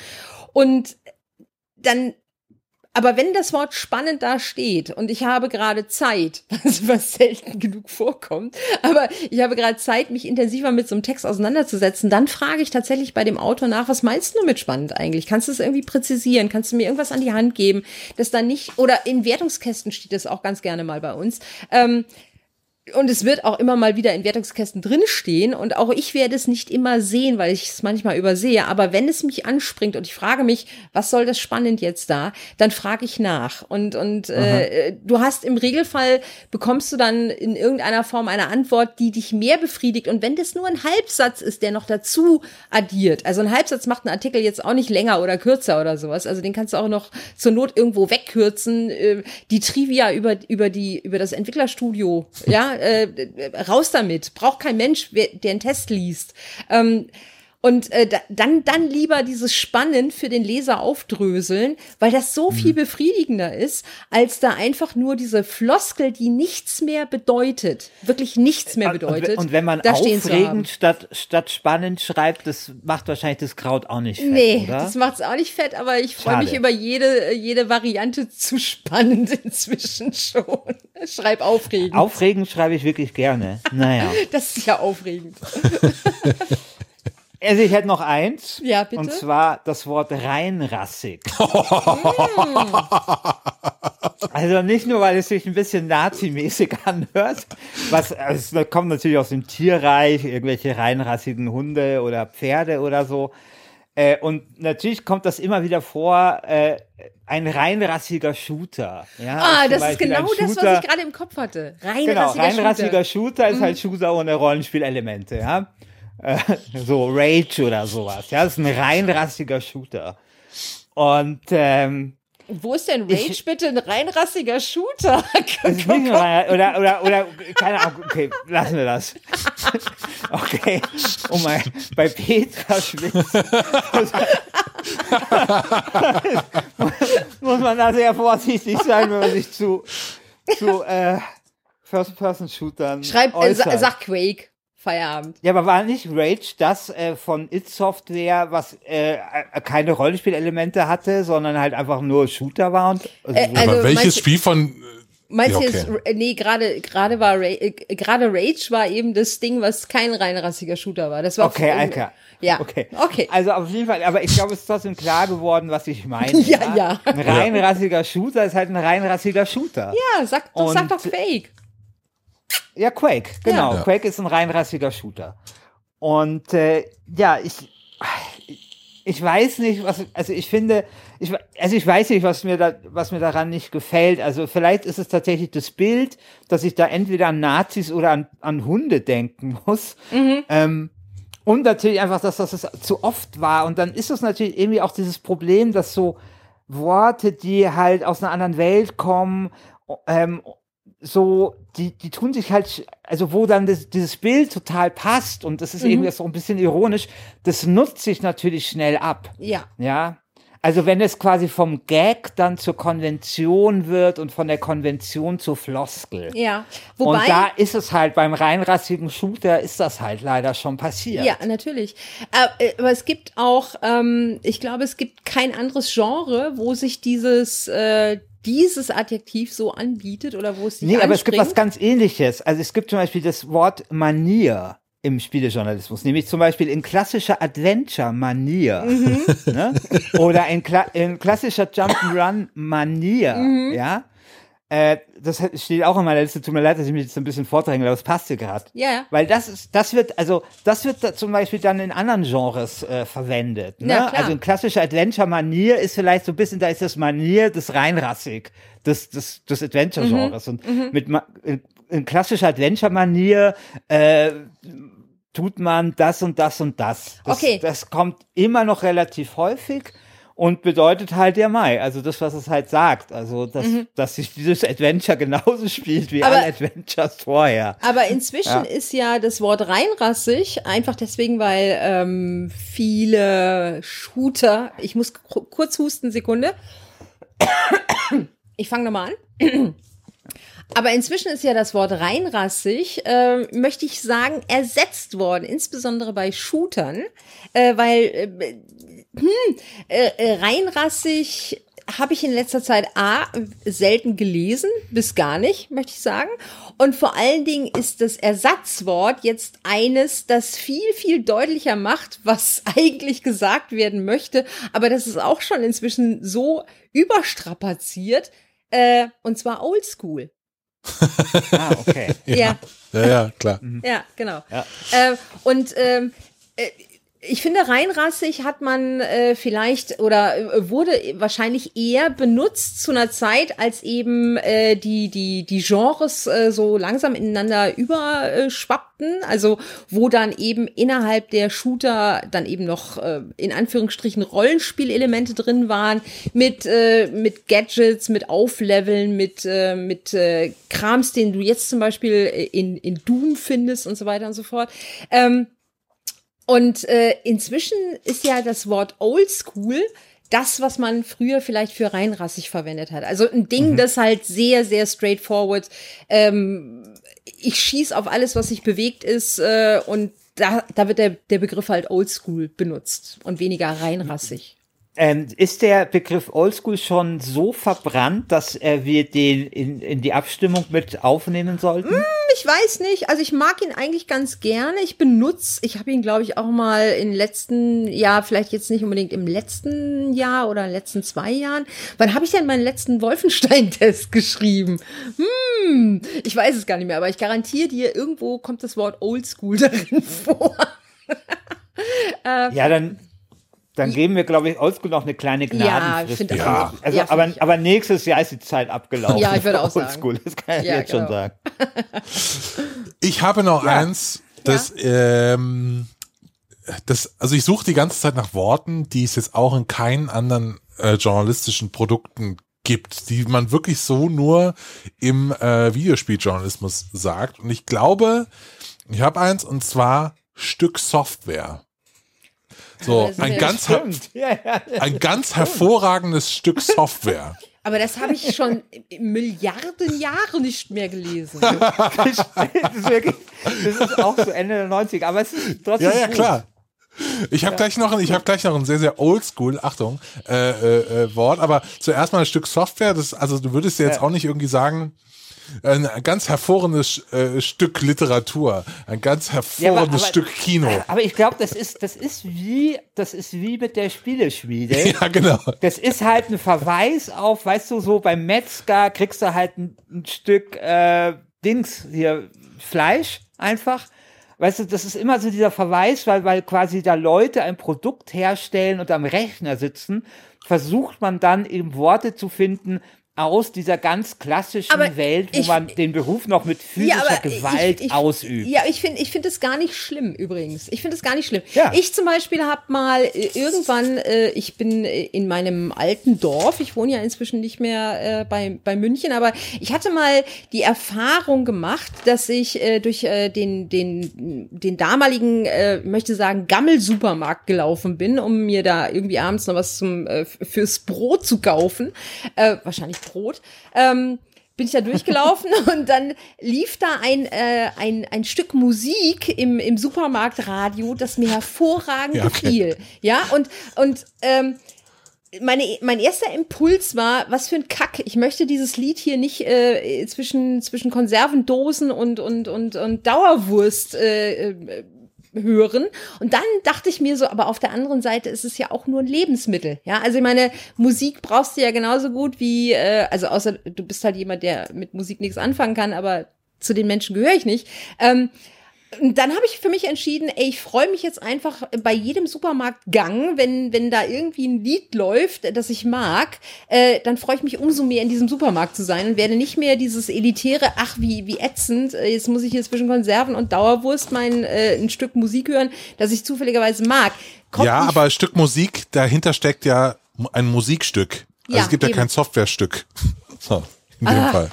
Speaker 3: Und dann aber wenn das Wort spannend da steht und ich habe gerade Zeit, was, was selten genug vorkommt, aber ich habe gerade Zeit, mich intensiver mit so einem Text auseinanderzusetzen, dann frage ich tatsächlich bei dem Autor nach, was meinst du mit spannend eigentlich? Kannst du es irgendwie präzisieren? Kannst du mir irgendwas an die Hand geben, das dann nicht, oder in Wertungskästen steht das auch ganz gerne mal bei uns, ähm, und es wird auch immer mal wieder in Wertungskästen drinstehen und auch ich werde es nicht immer sehen, weil ich es manchmal übersehe. Aber wenn es mich anspringt und ich frage mich, was soll das spannend jetzt da, dann frage ich nach. Und, und äh, du hast im Regelfall, bekommst du dann in irgendeiner Form eine Antwort, die dich mehr befriedigt. Und wenn das nur ein Halbsatz ist, der noch dazu addiert, also ein Halbsatz macht einen Artikel jetzt auch nicht länger oder kürzer oder sowas. Also den kannst du auch noch zur Not irgendwo wegkürzen. Äh, Die Trivia über, über, die, über das Entwicklerstudio, ja, äh, raus damit. Braucht kein Mensch, wer- der einen Test liest. Ähm, und äh, da, dann, dann lieber dieses Spannend für den Leser aufdröseln, weil das so viel befriedigender ist, als da einfach nur diese Floskel, die nichts mehr bedeutet, wirklich nichts mehr bedeutet.
Speaker 2: Und, und wenn man aufregend statt, statt spannend schreibt, das macht wahrscheinlich das Kraut auch nicht fett,
Speaker 3: Nee,
Speaker 2: oder?
Speaker 3: das macht's auch nicht fett, aber ich freue mich über jede, jede Variante zu spannend inzwischen schon. Schreib aufregend.
Speaker 2: Aufregend schreibe ich wirklich gerne. Naja.
Speaker 3: Das ist ja aufregend.
Speaker 2: Also ich hätte noch eins.
Speaker 3: Ja, bitte.
Speaker 2: Und zwar das Wort reinrassig. also nicht nur, weil es sich ein bisschen nazimäßig anhört, was also das kommt natürlich aus dem Tierreich, irgendwelche reinrassigen Hunde oder Pferde oder so. Äh, und natürlich kommt das immer wieder vor, äh, ein reinrassiger Shooter. Ja,
Speaker 3: Ah, das ist genau das, was ich gerade im Kopf hatte.
Speaker 2: Genau,
Speaker 3: Reinrassiger
Speaker 2: reinrassiger
Speaker 3: Shooter.
Speaker 2: Shooter ist halt Shooter ohne Rollenspielelemente, ja. Äh, so Rage oder sowas, ja. Das ist ein reinrassiger Shooter. Und ähm,
Speaker 3: Wo ist denn Rage bitte ein reinrassiger Shooter?
Speaker 2: ist nicht rein, oder, oder, oder, keine Ahnung, okay, lassen wir das. Okay, oh mein, bei Petra Schmitz muss man da sehr vorsichtig sein, wenn man sich zu, zu äh, First-Person-Shootern
Speaker 3: Schreib, äh,
Speaker 2: äußert.
Speaker 3: sa- sag Quake. Feierabend.
Speaker 2: Ja, aber war nicht Rage das äh, von It Software, was äh, äh, keine Rollenspielelemente hatte, sondern halt einfach nur Shooter war und also
Speaker 3: Äh,
Speaker 2: so-
Speaker 3: also
Speaker 4: aber welches
Speaker 3: meinst
Speaker 4: Spiel von,
Speaker 3: Meinst
Speaker 4: Ja,
Speaker 3: du
Speaker 4: okay.
Speaker 3: jetzt, äh, nee, gerade, gerade war, Ra äh, gerade Rage war eben das Ding, was kein reinrassiger Shooter war. Das war
Speaker 2: Okay, Alter.
Speaker 3: Ja.
Speaker 2: Okay.
Speaker 3: Okay.
Speaker 2: Also auf jeden Fall, aber ich glaube, es ist trotzdem klar geworden, was ich meine.
Speaker 3: Ja, ja.
Speaker 2: Ein reinrassiger Shooter ist halt ein reinrassiger Shooter.
Speaker 3: Ja, sag, doch, sag
Speaker 2: Und-
Speaker 3: doch Fake.
Speaker 2: Ja, Quake, genau.
Speaker 4: Ja.
Speaker 2: Quake ist ein reinrassiger Shooter. Und äh, ja, ich, ich weiß nicht, was, also ich finde, ich, also ich weiß nicht, was mir da, was mir daran nicht gefällt. Also vielleicht ist es tatsächlich das Bild, dass ich da entweder an Nazis oder an, an Hunde denken muss. Ähm, und natürlich einfach, dass das zu oft war. Und dann ist es natürlich irgendwie auch dieses Problem, dass so Worte, die halt aus einer anderen Welt kommen, ähm, so, die, die tun sich halt, also wo dann das, dieses Bild total passt und das ist irgendwie so ein bisschen ironisch, das nutzt sich natürlich schnell ab.
Speaker 3: Ja.
Speaker 2: Ja. Also wenn es quasi vom Gag dann zur Konvention wird und von der Konvention zur Floskel.
Speaker 3: Ja. Wobei.
Speaker 2: und da ist es halt beim reinrassigen Shooter ist das halt leider schon passiert.
Speaker 3: Ja, natürlich. Äh, Aber es gibt auch, ähm, ich glaube, es gibt kein anderes Genre, wo sich dieses, äh, dieses Adjektiv so anbietet oder wo es sich
Speaker 2: Nee, aber es gibt was
Speaker 3: anspringt.
Speaker 2: ganz ähnliches. Also es gibt zum Beispiel das Wort Manier im Spielejournalismus, nämlich zum Beispiel in klassischer Adventure-Manier
Speaker 3: Mhm.
Speaker 2: ne? oder in, Kla in klassischer Jump'n'Run-Manier,
Speaker 3: Mhm.
Speaker 2: ja. Äh, das steht auch in meiner Liste. Tut mir leid, dass ich mich jetzt ein bisschen vordränge, aber es passt hier gerade.
Speaker 3: Ja, ja.
Speaker 2: Weil das ist, das wird, also das wird da zum Beispiel dann in anderen Genres äh, verwendet. Ne?
Speaker 3: Ja, klar.
Speaker 2: also ein klassischer Adventure-Manier ist vielleicht so ein bisschen, da ist das Manier des reinrassig, des, des, des Adventure-Genres. Und mit Ma äh, in klassischer Adventure-Manier äh, tut man das und das und das. das.
Speaker 3: Okay.
Speaker 2: Das kommt immer noch relativ häufig und bedeutet halt der Mai. Also das, was es halt sagt. Also, dass, dass sich dieses Adventure genauso spielt wie
Speaker 3: Mhm. Aber-
Speaker 2: alle Adventures vorher.
Speaker 3: Aber inzwischen
Speaker 2: Ja.
Speaker 3: ist ja das Wort reinrassig einfach deswegen, weil ähm, viele Shooter, ich muss ku- kurz husten, Sekunde. Ich fange nochmal an. Aber inzwischen ist ja das Wort reinrassig, äh, möchte ich sagen, ersetzt worden, insbesondere bei Shootern, äh, weil äh, hm, äh, äh, reinrassig habe ich in letzter Zeit A, selten gelesen, bis gar nicht, möchte ich sagen. Und vor allen Dingen ist das Ersatzwort jetzt eines, das viel, viel deutlicher macht, was eigentlich gesagt werden möchte. Aber das ist auch schon inzwischen so überstrapaziert, äh, und zwar oldschool.
Speaker 2: Ah, okay.
Speaker 3: Ja,
Speaker 4: Ja, ja, klar.
Speaker 3: ja, genau.
Speaker 2: Ja.
Speaker 3: Äh, und ähm, äh, ich finde, reinrassig hat man äh, vielleicht oder äh, wurde wahrscheinlich eher benutzt zu einer Zeit, als eben äh, die, die, die Genres äh, so langsam ineinander überschwappten. Also wo dann eben innerhalb der Shooter dann eben noch äh, in Anführungsstrichen Rollenspielelemente drin waren, mit, äh, mit Gadgets, mit Aufleveln, mit, äh, mit äh, Krams, den du jetzt zum Beispiel in, in Doom findest und so weiter und so fort. Ähm, und äh, inzwischen ist ja das Wort Oldschool das, was man früher vielleicht für reinrassig verwendet hat. Also ein Ding, das halt sehr, sehr straightforward, ähm, ich schieß auf alles, was sich bewegt ist äh, und da, da wird der, der Begriff halt Oldschool benutzt und weniger reinrassig.
Speaker 2: Ähm, ist der Begriff Oldschool schon so verbrannt, dass äh, wir den in, in die Abstimmung mit aufnehmen sollten?
Speaker 3: Ich weiß nicht, also ich mag ihn eigentlich ganz gerne. Ich benutze, ich habe ihn, glaube ich, auch mal im letzten Jahr, vielleicht jetzt nicht unbedingt im letzten Jahr oder in den letzten zwei Jahren. Wann habe ich denn meinen letzten Wolfenstein-Test geschrieben? Hm, ich weiß es gar nicht mehr, aber ich garantiere dir, irgendwo kommt das Wort Oldschool darin vor.
Speaker 2: Ja, dann, dann geben wir, glaube ich, Oldschool noch eine kleine Gnadenfrist.
Speaker 3: ich finde
Speaker 4: Ja.
Speaker 3: auch.
Speaker 2: Also,
Speaker 3: Ja,
Speaker 2: aber,
Speaker 3: ich
Speaker 2: aber nächstes Jahr ist die Zeit abgelaufen.
Speaker 3: Ja, ich würde auch sagen.
Speaker 2: Oldschool, das kann ich
Speaker 3: Ja,
Speaker 2: jetzt schon
Speaker 3: genau.
Speaker 2: sagen.
Speaker 4: Ich habe noch eins, das, ähm, das, also ich suche die ganze Zeit nach Worten, die es jetzt auch in keinen anderen äh, journalistischen Produkten gibt, die man wirklich so nur im äh, Videospieljournalismus sagt. Und ich glaube, ich habe eins und zwar Stück Software. So, ein
Speaker 3: ja
Speaker 4: ganz.
Speaker 2: Ja, ja.
Speaker 4: ein ganz hervorragendes Stück Software.
Speaker 3: Aber das habe ich schon Milliarden Jahre nicht mehr gelesen.
Speaker 2: Das ist wirklich, das ist auch so Ende der 90er, aber es ist trotzdem
Speaker 4: Ja, ja,
Speaker 2: gut.
Speaker 4: klar. Ich habe gleich noch, ein- ich habe gleich noch ein sehr, sehr oldschool, Achtung, äh, äh, äh, Wort, aber zuerst mal ein Stück Software. Das, also du würdest ja jetzt
Speaker 2: Ja.
Speaker 4: auch nicht irgendwie sagen, ein ganz hervorragendes äh, Stück Literatur, ein ganz hervorragendes
Speaker 2: aber-
Speaker 4: Stück Kino.
Speaker 2: Aber ich glaube, das ist, das ist wie, das ist wie mit der Spieleschmiede.
Speaker 4: Ja, genau.
Speaker 2: Das ist halt ein Verweis auf, weißt du, so beim Metzger kriegst du halt ein, ein Stück äh, Dings hier Fleisch einfach. Weißt du, das ist immer so dieser Verweis, weil, weil quasi da Leute ein Produkt herstellen und am Rechner sitzen, versucht man dann eben Worte zu finden aus dieser ganz klassischen
Speaker 3: Aber
Speaker 2: Welt, wo
Speaker 3: ich-
Speaker 2: man den Beruf noch mit physischer Gewalt
Speaker 3: ich, ich,
Speaker 2: ausübt.
Speaker 3: Ja, ich finde ich finde es gar nicht schlimm übrigens. Ich finde es gar nicht schlimm.
Speaker 2: Ja.
Speaker 3: Ich zum Beispiel habe mal äh, irgendwann, äh, ich bin äh, in meinem alten Dorf, ich wohne ja inzwischen nicht mehr äh, bei, bei München, aber ich hatte mal die Erfahrung gemacht, dass ich äh, durch äh, den, den, den damaligen, möchte sagen, Gammel-Supermarkt gelaufen bin, um mir da irgendwie abends noch was zum, fürs Brot zu kaufen. Wahrscheinlich Brot. Ähm, bin ich da durchgelaufen und dann lief da ein, äh, ein, ein Stück Musik im, im Supermarktradio, das mir hervorragend
Speaker 4: Ja, okay.
Speaker 3: gefiel. Ja, und, und ähm, meine, mein erster Impuls war, was für ein Kack. Ich möchte dieses Lied hier nicht äh, zwischen, zwischen Konservendosen und, und, und, und Dauerwurst äh, äh, hören. Und dann dachte ich mir so, aber auf der anderen Seite ist es ja auch nur ein Lebensmittel. Ja, also ich meine, Musik brauchst du ja genauso gut wie, äh, also außer du bist halt jemand, der mit Musik nichts anfangen kann, aber zu den Menschen gehöre ich nicht. Ähm, Und dann habe ich für mich entschieden, ey, ich freue mich jetzt einfach bei jedem Supermarktgang, wenn, wenn da irgendwie ein Lied läuft, das ich mag, äh, dann freue ich mich umso mehr in diesem Supermarkt zu sein und werde nicht mehr dieses elitäre, ach, wie, wie ätzend, äh, jetzt muss ich hier zwischen Konserven und Dauerwurst mein äh, ein Stück Musik hören, das ich zufälligerweise mag. Kommt
Speaker 4: ja, aber ein Stück Musik, dahinter steckt ja ein Musikstück. Also
Speaker 3: Ja,
Speaker 4: es gibt ja
Speaker 3: eben.
Speaker 4: kein Softwarestück. So, in dem
Speaker 3: Ah.
Speaker 4: Fall.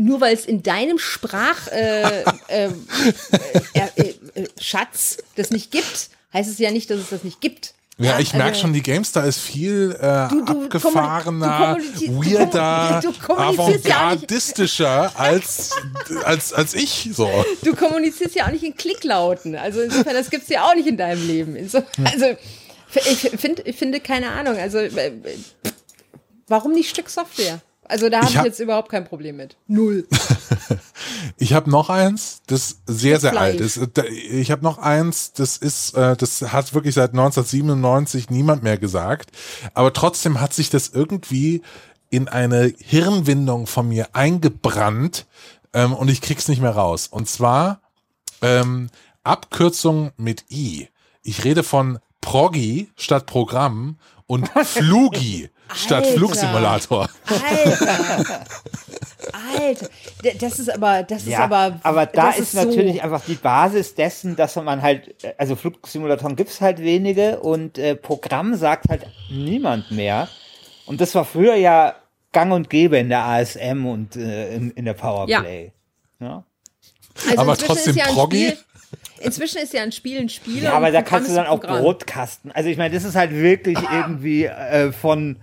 Speaker 3: Nur weil es in deinem Sprach äh, äh, äh, äh, äh, Schatz das nicht gibt, heißt es ja nicht, dass es das nicht gibt.
Speaker 4: Ja, ich merke
Speaker 3: also-
Speaker 4: schon, die GameStar ist viel äh,
Speaker 3: Du- du
Speaker 4: abgefahrener, weirder,
Speaker 3: kommunizierst ja
Speaker 4: avantgardistischer als, als, als ich. So.
Speaker 3: Du kommunizierst ja auch nicht in Klicklauten. Also insofern, das gibt's ja auch nicht in deinem Leben. Also ich, find, ich finde keine Ahnung. Also äh, warum nicht Stück Software? Also da habe
Speaker 4: Ich
Speaker 3: ich,
Speaker 4: hab-
Speaker 3: jetzt überhaupt kein Problem mit. Null.
Speaker 4: Ich habe noch eins, das sehr, sehr
Speaker 3: Fleisch.
Speaker 4: alt ist. Ich habe noch eins, das ist, äh, das hat wirklich seit 1997 niemand mehr gesagt. Aber trotzdem hat sich das irgendwie in eine Hirnwindung von mir eingebrannt ähm, und ich krieg's nicht mehr raus. Und zwar ähm, Abkürzung mit I. Ich rede von Proggy statt Programm und Flugi statt
Speaker 3: Alter.
Speaker 4: Flugsimulator.
Speaker 3: Alter. Alter. Das ist aber, das ist
Speaker 2: Ja,
Speaker 3: aber.
Speaker 2: aber da
Speaker 3: das
Speaker 2: ist,
Speaker 3: so-
Speaker 2: natürlich einfach die Basis dessen, dass man halt, also Flugsimulatoren gibt's halt wenige und äh, Programm sagt halt niemand mehr. Und das war früher ja gang und gäbe in der ASM und äh, in, in der Powerplay. Ja.
Speaker 3: Also
Speaker 4: aber
Speaker 3: inzwischen
Speaker 4: trotzdem
Speaker 3: ist ja ein
Speaker 4: Proggy?
Speaker 3: Spiel, Inzwischen ist ja ein Spiel ein Spiel.
Speaker 2: Ja, aber da kannst du
Speaker 3: ist
Speaker 2: dann auch
Speaker 3: Programm.
Speaker 2: Brotkasten. Also ich meine, das ist halt wirklich irgendwie äh, von,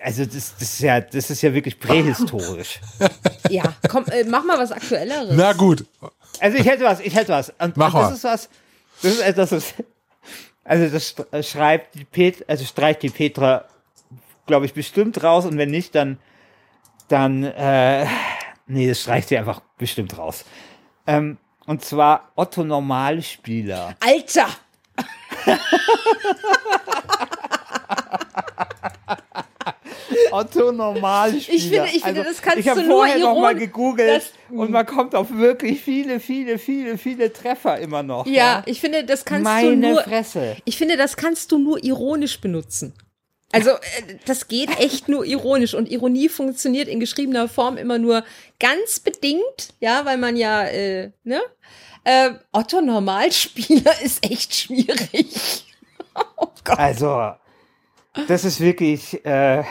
Speaker 2: also das, das ist ja, das ist ja wirklich prähistorisch.
Speaker 3: Ja, komm, äh, mach mal was Aktuelleres.
Speaker 4: Na gut,
Speaker 2: Also ich hätte was, ich hätte was. Und,
Speaker 4: Mach
Speaker 2: und das
Speaker 4: mal.
Speaker 2: ist was, das ist etwas, was, also das äh, schreibt die Pet, also streicht die Petra, glaube ich, bestimmt raus und wenn nicht, dann, dann, äh, nee, das streicht sie einfach bestimmt raus. Ähm, und zwar Otto Normalspieler.
Speaker 3: Alter!
Speaker 2: Otto Normalspieler.
Speaker 3: Ich finde- ich finde, das kannst
Speaker 2: ich
Speaker 3: du nur
Speaker 2: vorher noch mal gegoogelt und man kommt auf wirklich viele, viele, viele, viele Treffer immer noch.
Speaker 3: Ja, ich finde, das kannst
Speaker 2: Meine
Speaker 3: du nur.
Speaker 2: Fresse.
Speaker 3: Ich finde, das kannst du nur ironisch benutzen. Also, äh, das geht echt nur ironisch. Und Ironie funktioniert in geschriebener Form immer nur ganz bedingt, ja, weil man ja, äh, ne? Äh, Otto Normalspieler ist echt schwierig. oh Gott.
Speaker 2: Also, das ist wirklich, äh,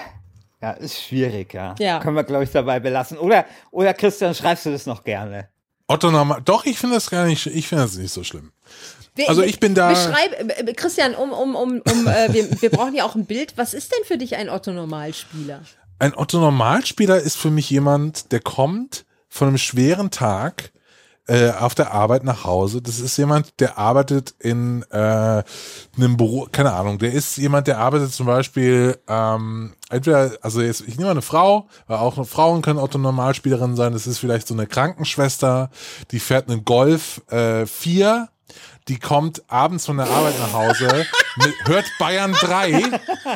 Speaker 2: ja, ist schwierig, ja.
Speaker 3: Ja.
Speaker 2: Können wir, glaube ich, dabei belassen. Oder, oder Christian, schreibst du das noch gerne?
Speaker 4: Otto normal. Doch, ich finde das gar nicht, ich finde das nicht so schlimm.
Speaker 3: Wir-
Speaker 4: Also ich bin da-
Speaker 3: Beschreib, Christian, um, um, um, um äh, wir, wir brauchen ja auch ein Bild. Was ist denn für dich ein Otto Normalspieler?
Speaker 4: Ein Otto Normalspieler ist für mich jemand, der kommt von einem schweren Tag äh, auf der Arbeit nach Hause. Das ist jemand, der arbeitet in äh, einem Büro, keine Ahnung, der ist jemand, der arbeitet zum Beispiel ähm, entweder, also jetzt, ich nehme eine Frau, weil auch Frauen können Otto Normalspielerin sein, das ist vielleicht so eine Krankenschwester, die fährt einen Golf äh, 4 die kommt abends von der Arbeit nach Hause, mit, hört Bayern 3,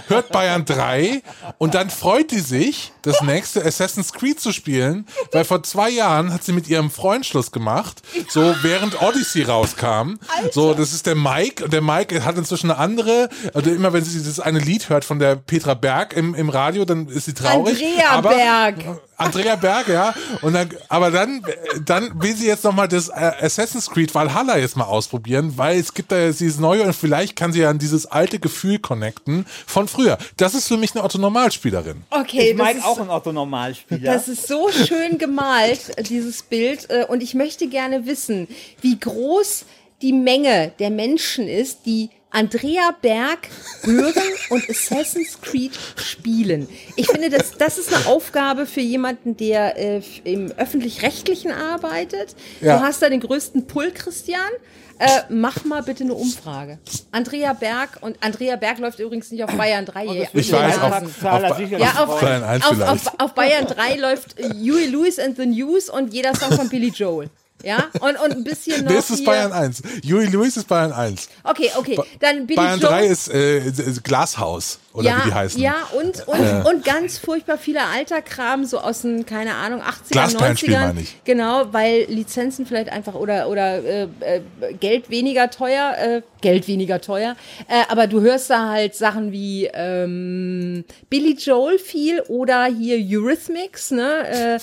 Speaker 4: hört Bayern 3 und dann freut die sich, das nächste Assassin's Creed zu spielen, weil vor zwei Jahren hat sie mit ihrem Freund Schluss gemacht, so während Odyssey rauskam. So, das ist der Mike und der Mike hat inzwischen eine andere, also immer wenn sie das eine Lied hört von der Petra Berg im, im Radio, dann ist sie traurig.
Speaker 3: Andrea
Speaker 4: aber,
Speaker 3: Berg.
Speaker 4: Andrea Berg, ja. Und dann, aber dann, dann will sie jetzt noch mal das äh, Assassin's Creed Valhalla jetzt mal ausprobieren, weil es gibt da jetzt dieses neue und vielleicht kann sie ja an dieses alte Gefühl connecten von früher. Das ist für mich eine Otto Normalspielerin.
Speaker 3: Okay,
Speaker 2: ich mag
Speaker 3: ist,
Speaker 2: auch einen Otto Normalspieler.
Speaker 3: Das ist so schön gemalt, dieses Bild. äh, Und ich möchte gerne wissen, wie groß die Menge der Menschen ist, die Andrea Berg hören und Assassin's Creed spielen. Ich finde, das, das ist eine Aufgabe für jemanden, der äh, im öffentlich-rechtlichen arbeitet.
Speaker 4: Ja.
Speaker 3: Du hast da den größten Pull, Christian. Äh, mach mal bitte eine Umfrage. Andrea Berg und Andrea Berg läuft übrigens nicht auf Bayern 3. ihr-
Speaker 4: Ich weiß, auf- auf-
Speaker 2: sicherlich
Speaker 3: Ja, auf, auf, auf, auf Bayern 3 läuft Huey Lewis and the News und jeder Song von Billy Joel. Ja, und, und ein bisschen noch.
Speaker 4: Das ist
Speaker 3: hier-
Speaker 4: Bayern 1. Huey Lewis ist Bayern 1.
Speaker 3: Okay, okay. Dann Billy
Speaker 4: Bayern
Speaker 3: Joel.
Speaker 4: 3 ist äh, Glashaus. Oder
Speaker 3: ja,
Speaker 4: wie die heißen.
Speaker 3: Ja, und, und, und ganz furchtbar viele alter Kram, so aus den, keine Ahnung, 80er,
Speaker 4: Glasperlenspiel
Speaker 3: 90ern.
Speaker 4: meine ich.
Speaker 3: Genau, weil Lizenzen vielleicht einfach oder, oder äh, äh, Geld weniger teuer, äh, Geld weniger teuer. Äh, aber du hörst da halt Sachen wie ähm, Billy Joel viel oder hier Eurythmics, ne? Äh,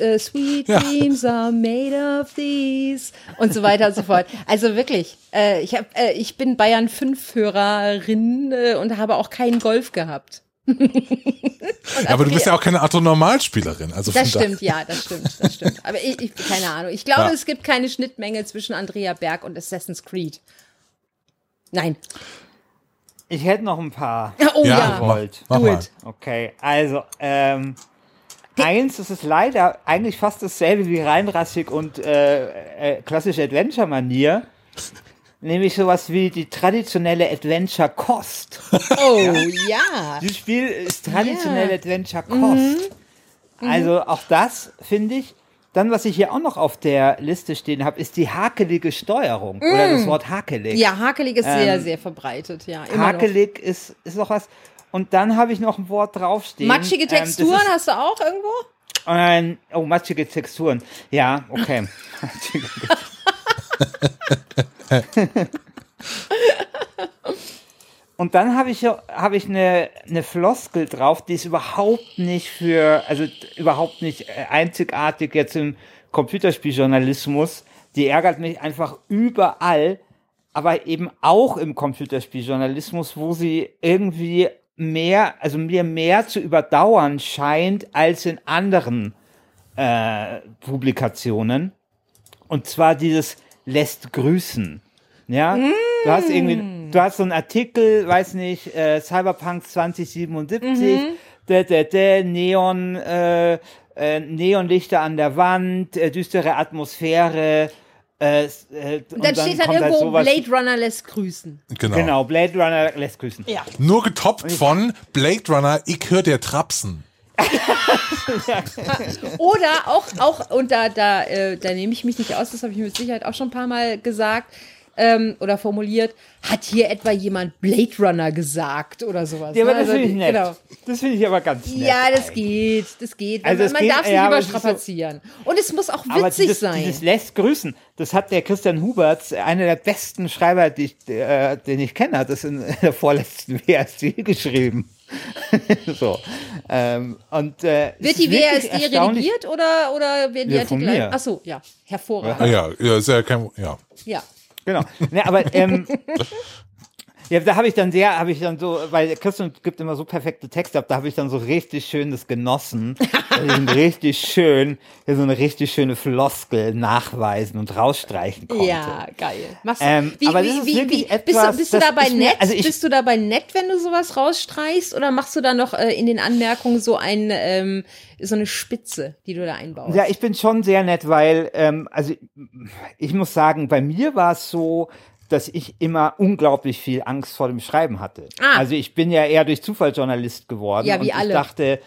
Speaker 3: äh, Sweet
Speaker 4: Ja.
Speaker 3: dreams are made of these und so weiter und so fort. Also wirklich, äh, ich, hab, äh, ich bin Bayern 5-Hörerin äh, und habe auch keinen Golf gehabt.
Speaker 4: Aber du bist ja auch keine Autonormalspielerin. Also
Speaker 3: Das
Speaker 4: von da-
Speaker 3: stimmt, ja, das stimmt, das stimmt. Aber ich, ich keine Ahnung. Ich glaube,
Speaker 4: Ja.
Speaker 3: es gibt keine Schnittmenge zwischen Andrea Berg und Assassin's Creed. Nein.
Speaker 2: Ich hätte noch ein paar.
Speaker 3: Oh
Speaker 4: Ja,
Speaker 3: ja.
Speaker 4: mach, mach mal.
Speaker 2: Okay, also, ähm, eins, das ist leider eigentlich fast dasselbe wie reinrassig und äh, äh, klassische Adventure-Manier. Nämlich sowas wie die traditionelle Adventure-Kost.
Speaker 3: Oh ja.
Speaker 2: Dieses Spiel ist traditionelle
Speaker 3: Ja.
Speaker 2: Adventure-Kost. Also auch das finde ich. Dann, was ich hier auch noch auf der Liste stehen habe, ist die hakelige Steuerung. Oder das Wort hakelig.
Speaker 3: Ja, hakelig ist sehr,
Speaker 2: Ähm,
Speaker 3: sehr verbreitet, ja. Immer noch.
Speaker 2: Hakelig ist, ist noch was. Und dann habe ich noch ein Wort draufstehen.
Speaker 3: Matschige
Speaker 2: Ähm,
Speaker 3: Texturen
Speaker 2: ist-
Speaker 3: hast du auch irgendwo?
Speaker 2: Ein, oh, matschige Texturen. Ja, okay. Und dann habe ich, habe ich eine, eine Floskel drauf, die ist überhaupt nicht für, also überhaupt nicht äh, einzigartig jetzt im Computerspieljournalismus. Die ärgert mich einfach überall, aber eben auch im Computerspieljournalismus, wo sie irgendwie mehr, also mir mehr zu überdauern scheint als in anderen äh, Publikationen. Und zwar dieses lässt grüßen. Ja, du hast irgendwie, du hast so einen Artikel, weiß nicht, äh, Cyberpunk 2077, da, da, da, Neon, äh, äh, Neonlichter an der Wand, äh, düstere Atmosphäre. Äh, äh, und
Speaker 3: Dann, steht dann
Speaker 2: kommt halt
Speaker 3: irgendwo
Speaker 2: sowas-
Speaker 3: Blade Runner lässt grüßen.
Speaker 4: Genau.
Speaker 2: Genau, Blade Runner lässt grüßen.
Speaker 3: Ja.
Speaker 4: Nur getoppt von Blade Runner, ich höre der Trapsen.
Speaker 3: Oder auch, auch und da, da, äh, da nehme ich mich nicht aus, das habe ich mit Sicherheit auch schon ein paar Mal gesagt ähm, oder formuliert. Hat hier etwa jemand Blade Runner gesagt oder sowas?
Speaker 2: Ja, aber
Speaker 3: ne?
Speaker 2: das
Speaker 3: Also,
Speaker 2: finde ich nett.
Speaker 3: Genau.
Speaker 2: Das finde ich aber ganz nett.
Speaker 3: Ja, das
Speaker 2: eigentlich.
Speaker 3: geht, das geht.
Speaker 2: Also
Speaker 3: man
Speaker 2: es
Speaker 3: man
Speaker 2: geht-
Speaker 3: darf es
Speaker 2: ja,
Speaker 3: nicht
Speaker 2: ist so-
Speaker 3: überstrapazieren. Und es muss auch
Speaker 2: Aber
Speaker 3: witzig
Speaker 2: dieses,
Speaker 3: sein.
Speaker 2: dieses lässt grüßen, das hat der Christian Huberts, einer der besten Schreiber, die ich, äh, den ich kenne, hat das in der vorletzten WASD geschrieben. so. Ähm, und, äh,
Speaker 3: Wird die WASD redigiert oder, oder werden die
Speaker 2: Ja,
Speaker 3: Artikel?
Speaker 2: mir.
Speaker 3: Ach so, ja, hervorragend.
Speaker 4: Ja, ja, ist ja kein, ja.
Speaker 3: Ja.
Speaker 2: Genau. Ne, aber ähm, ja, da habe ich dann sehr, habe ich dann so, weil Christian gibt immer so perfekte Texte ab, da habe ich dann so richtig schön das genossen, richtig schön, so eine richtig schöne Floskel nachweisen und rausstreichen konnte.
Speaker 3: Ja, geil. Machst du,
Speaker 2: Ähm,
Speaker 3: wie,
Speaker 2: aber
Speaker 3: wie,
Speaker 2: das ist
Speaker 3: wie, wie, bist, du, bist du
Speaker 2: das
Speaker 3: dabei
Speaker 2: mir-
Speaker 3: nett?
Speaker 2: also ich-
Speaker 3: bist du dabei nett, wenn du sowas rausstreichst? Oder machst du da noch äh, in den Anmerkungen so ein, ähm, so eine Spitze, die du da einbaust?
Speaker 2: Ja, ich bin schon sehr nett, weil, ähm, also ich muss sagen, bei mir war es so, dass ich immer unglaublich viel Angst vor dem Schreiben hatte.
Speaker 3: Ah.
Speaker 2: Also ich bin ja eher durch Zufall Journalist geworden.
Speaker 3: Ja, wie
Speaker 2: und
Speaker 3: alle.
Speaker 2: Ich dachte,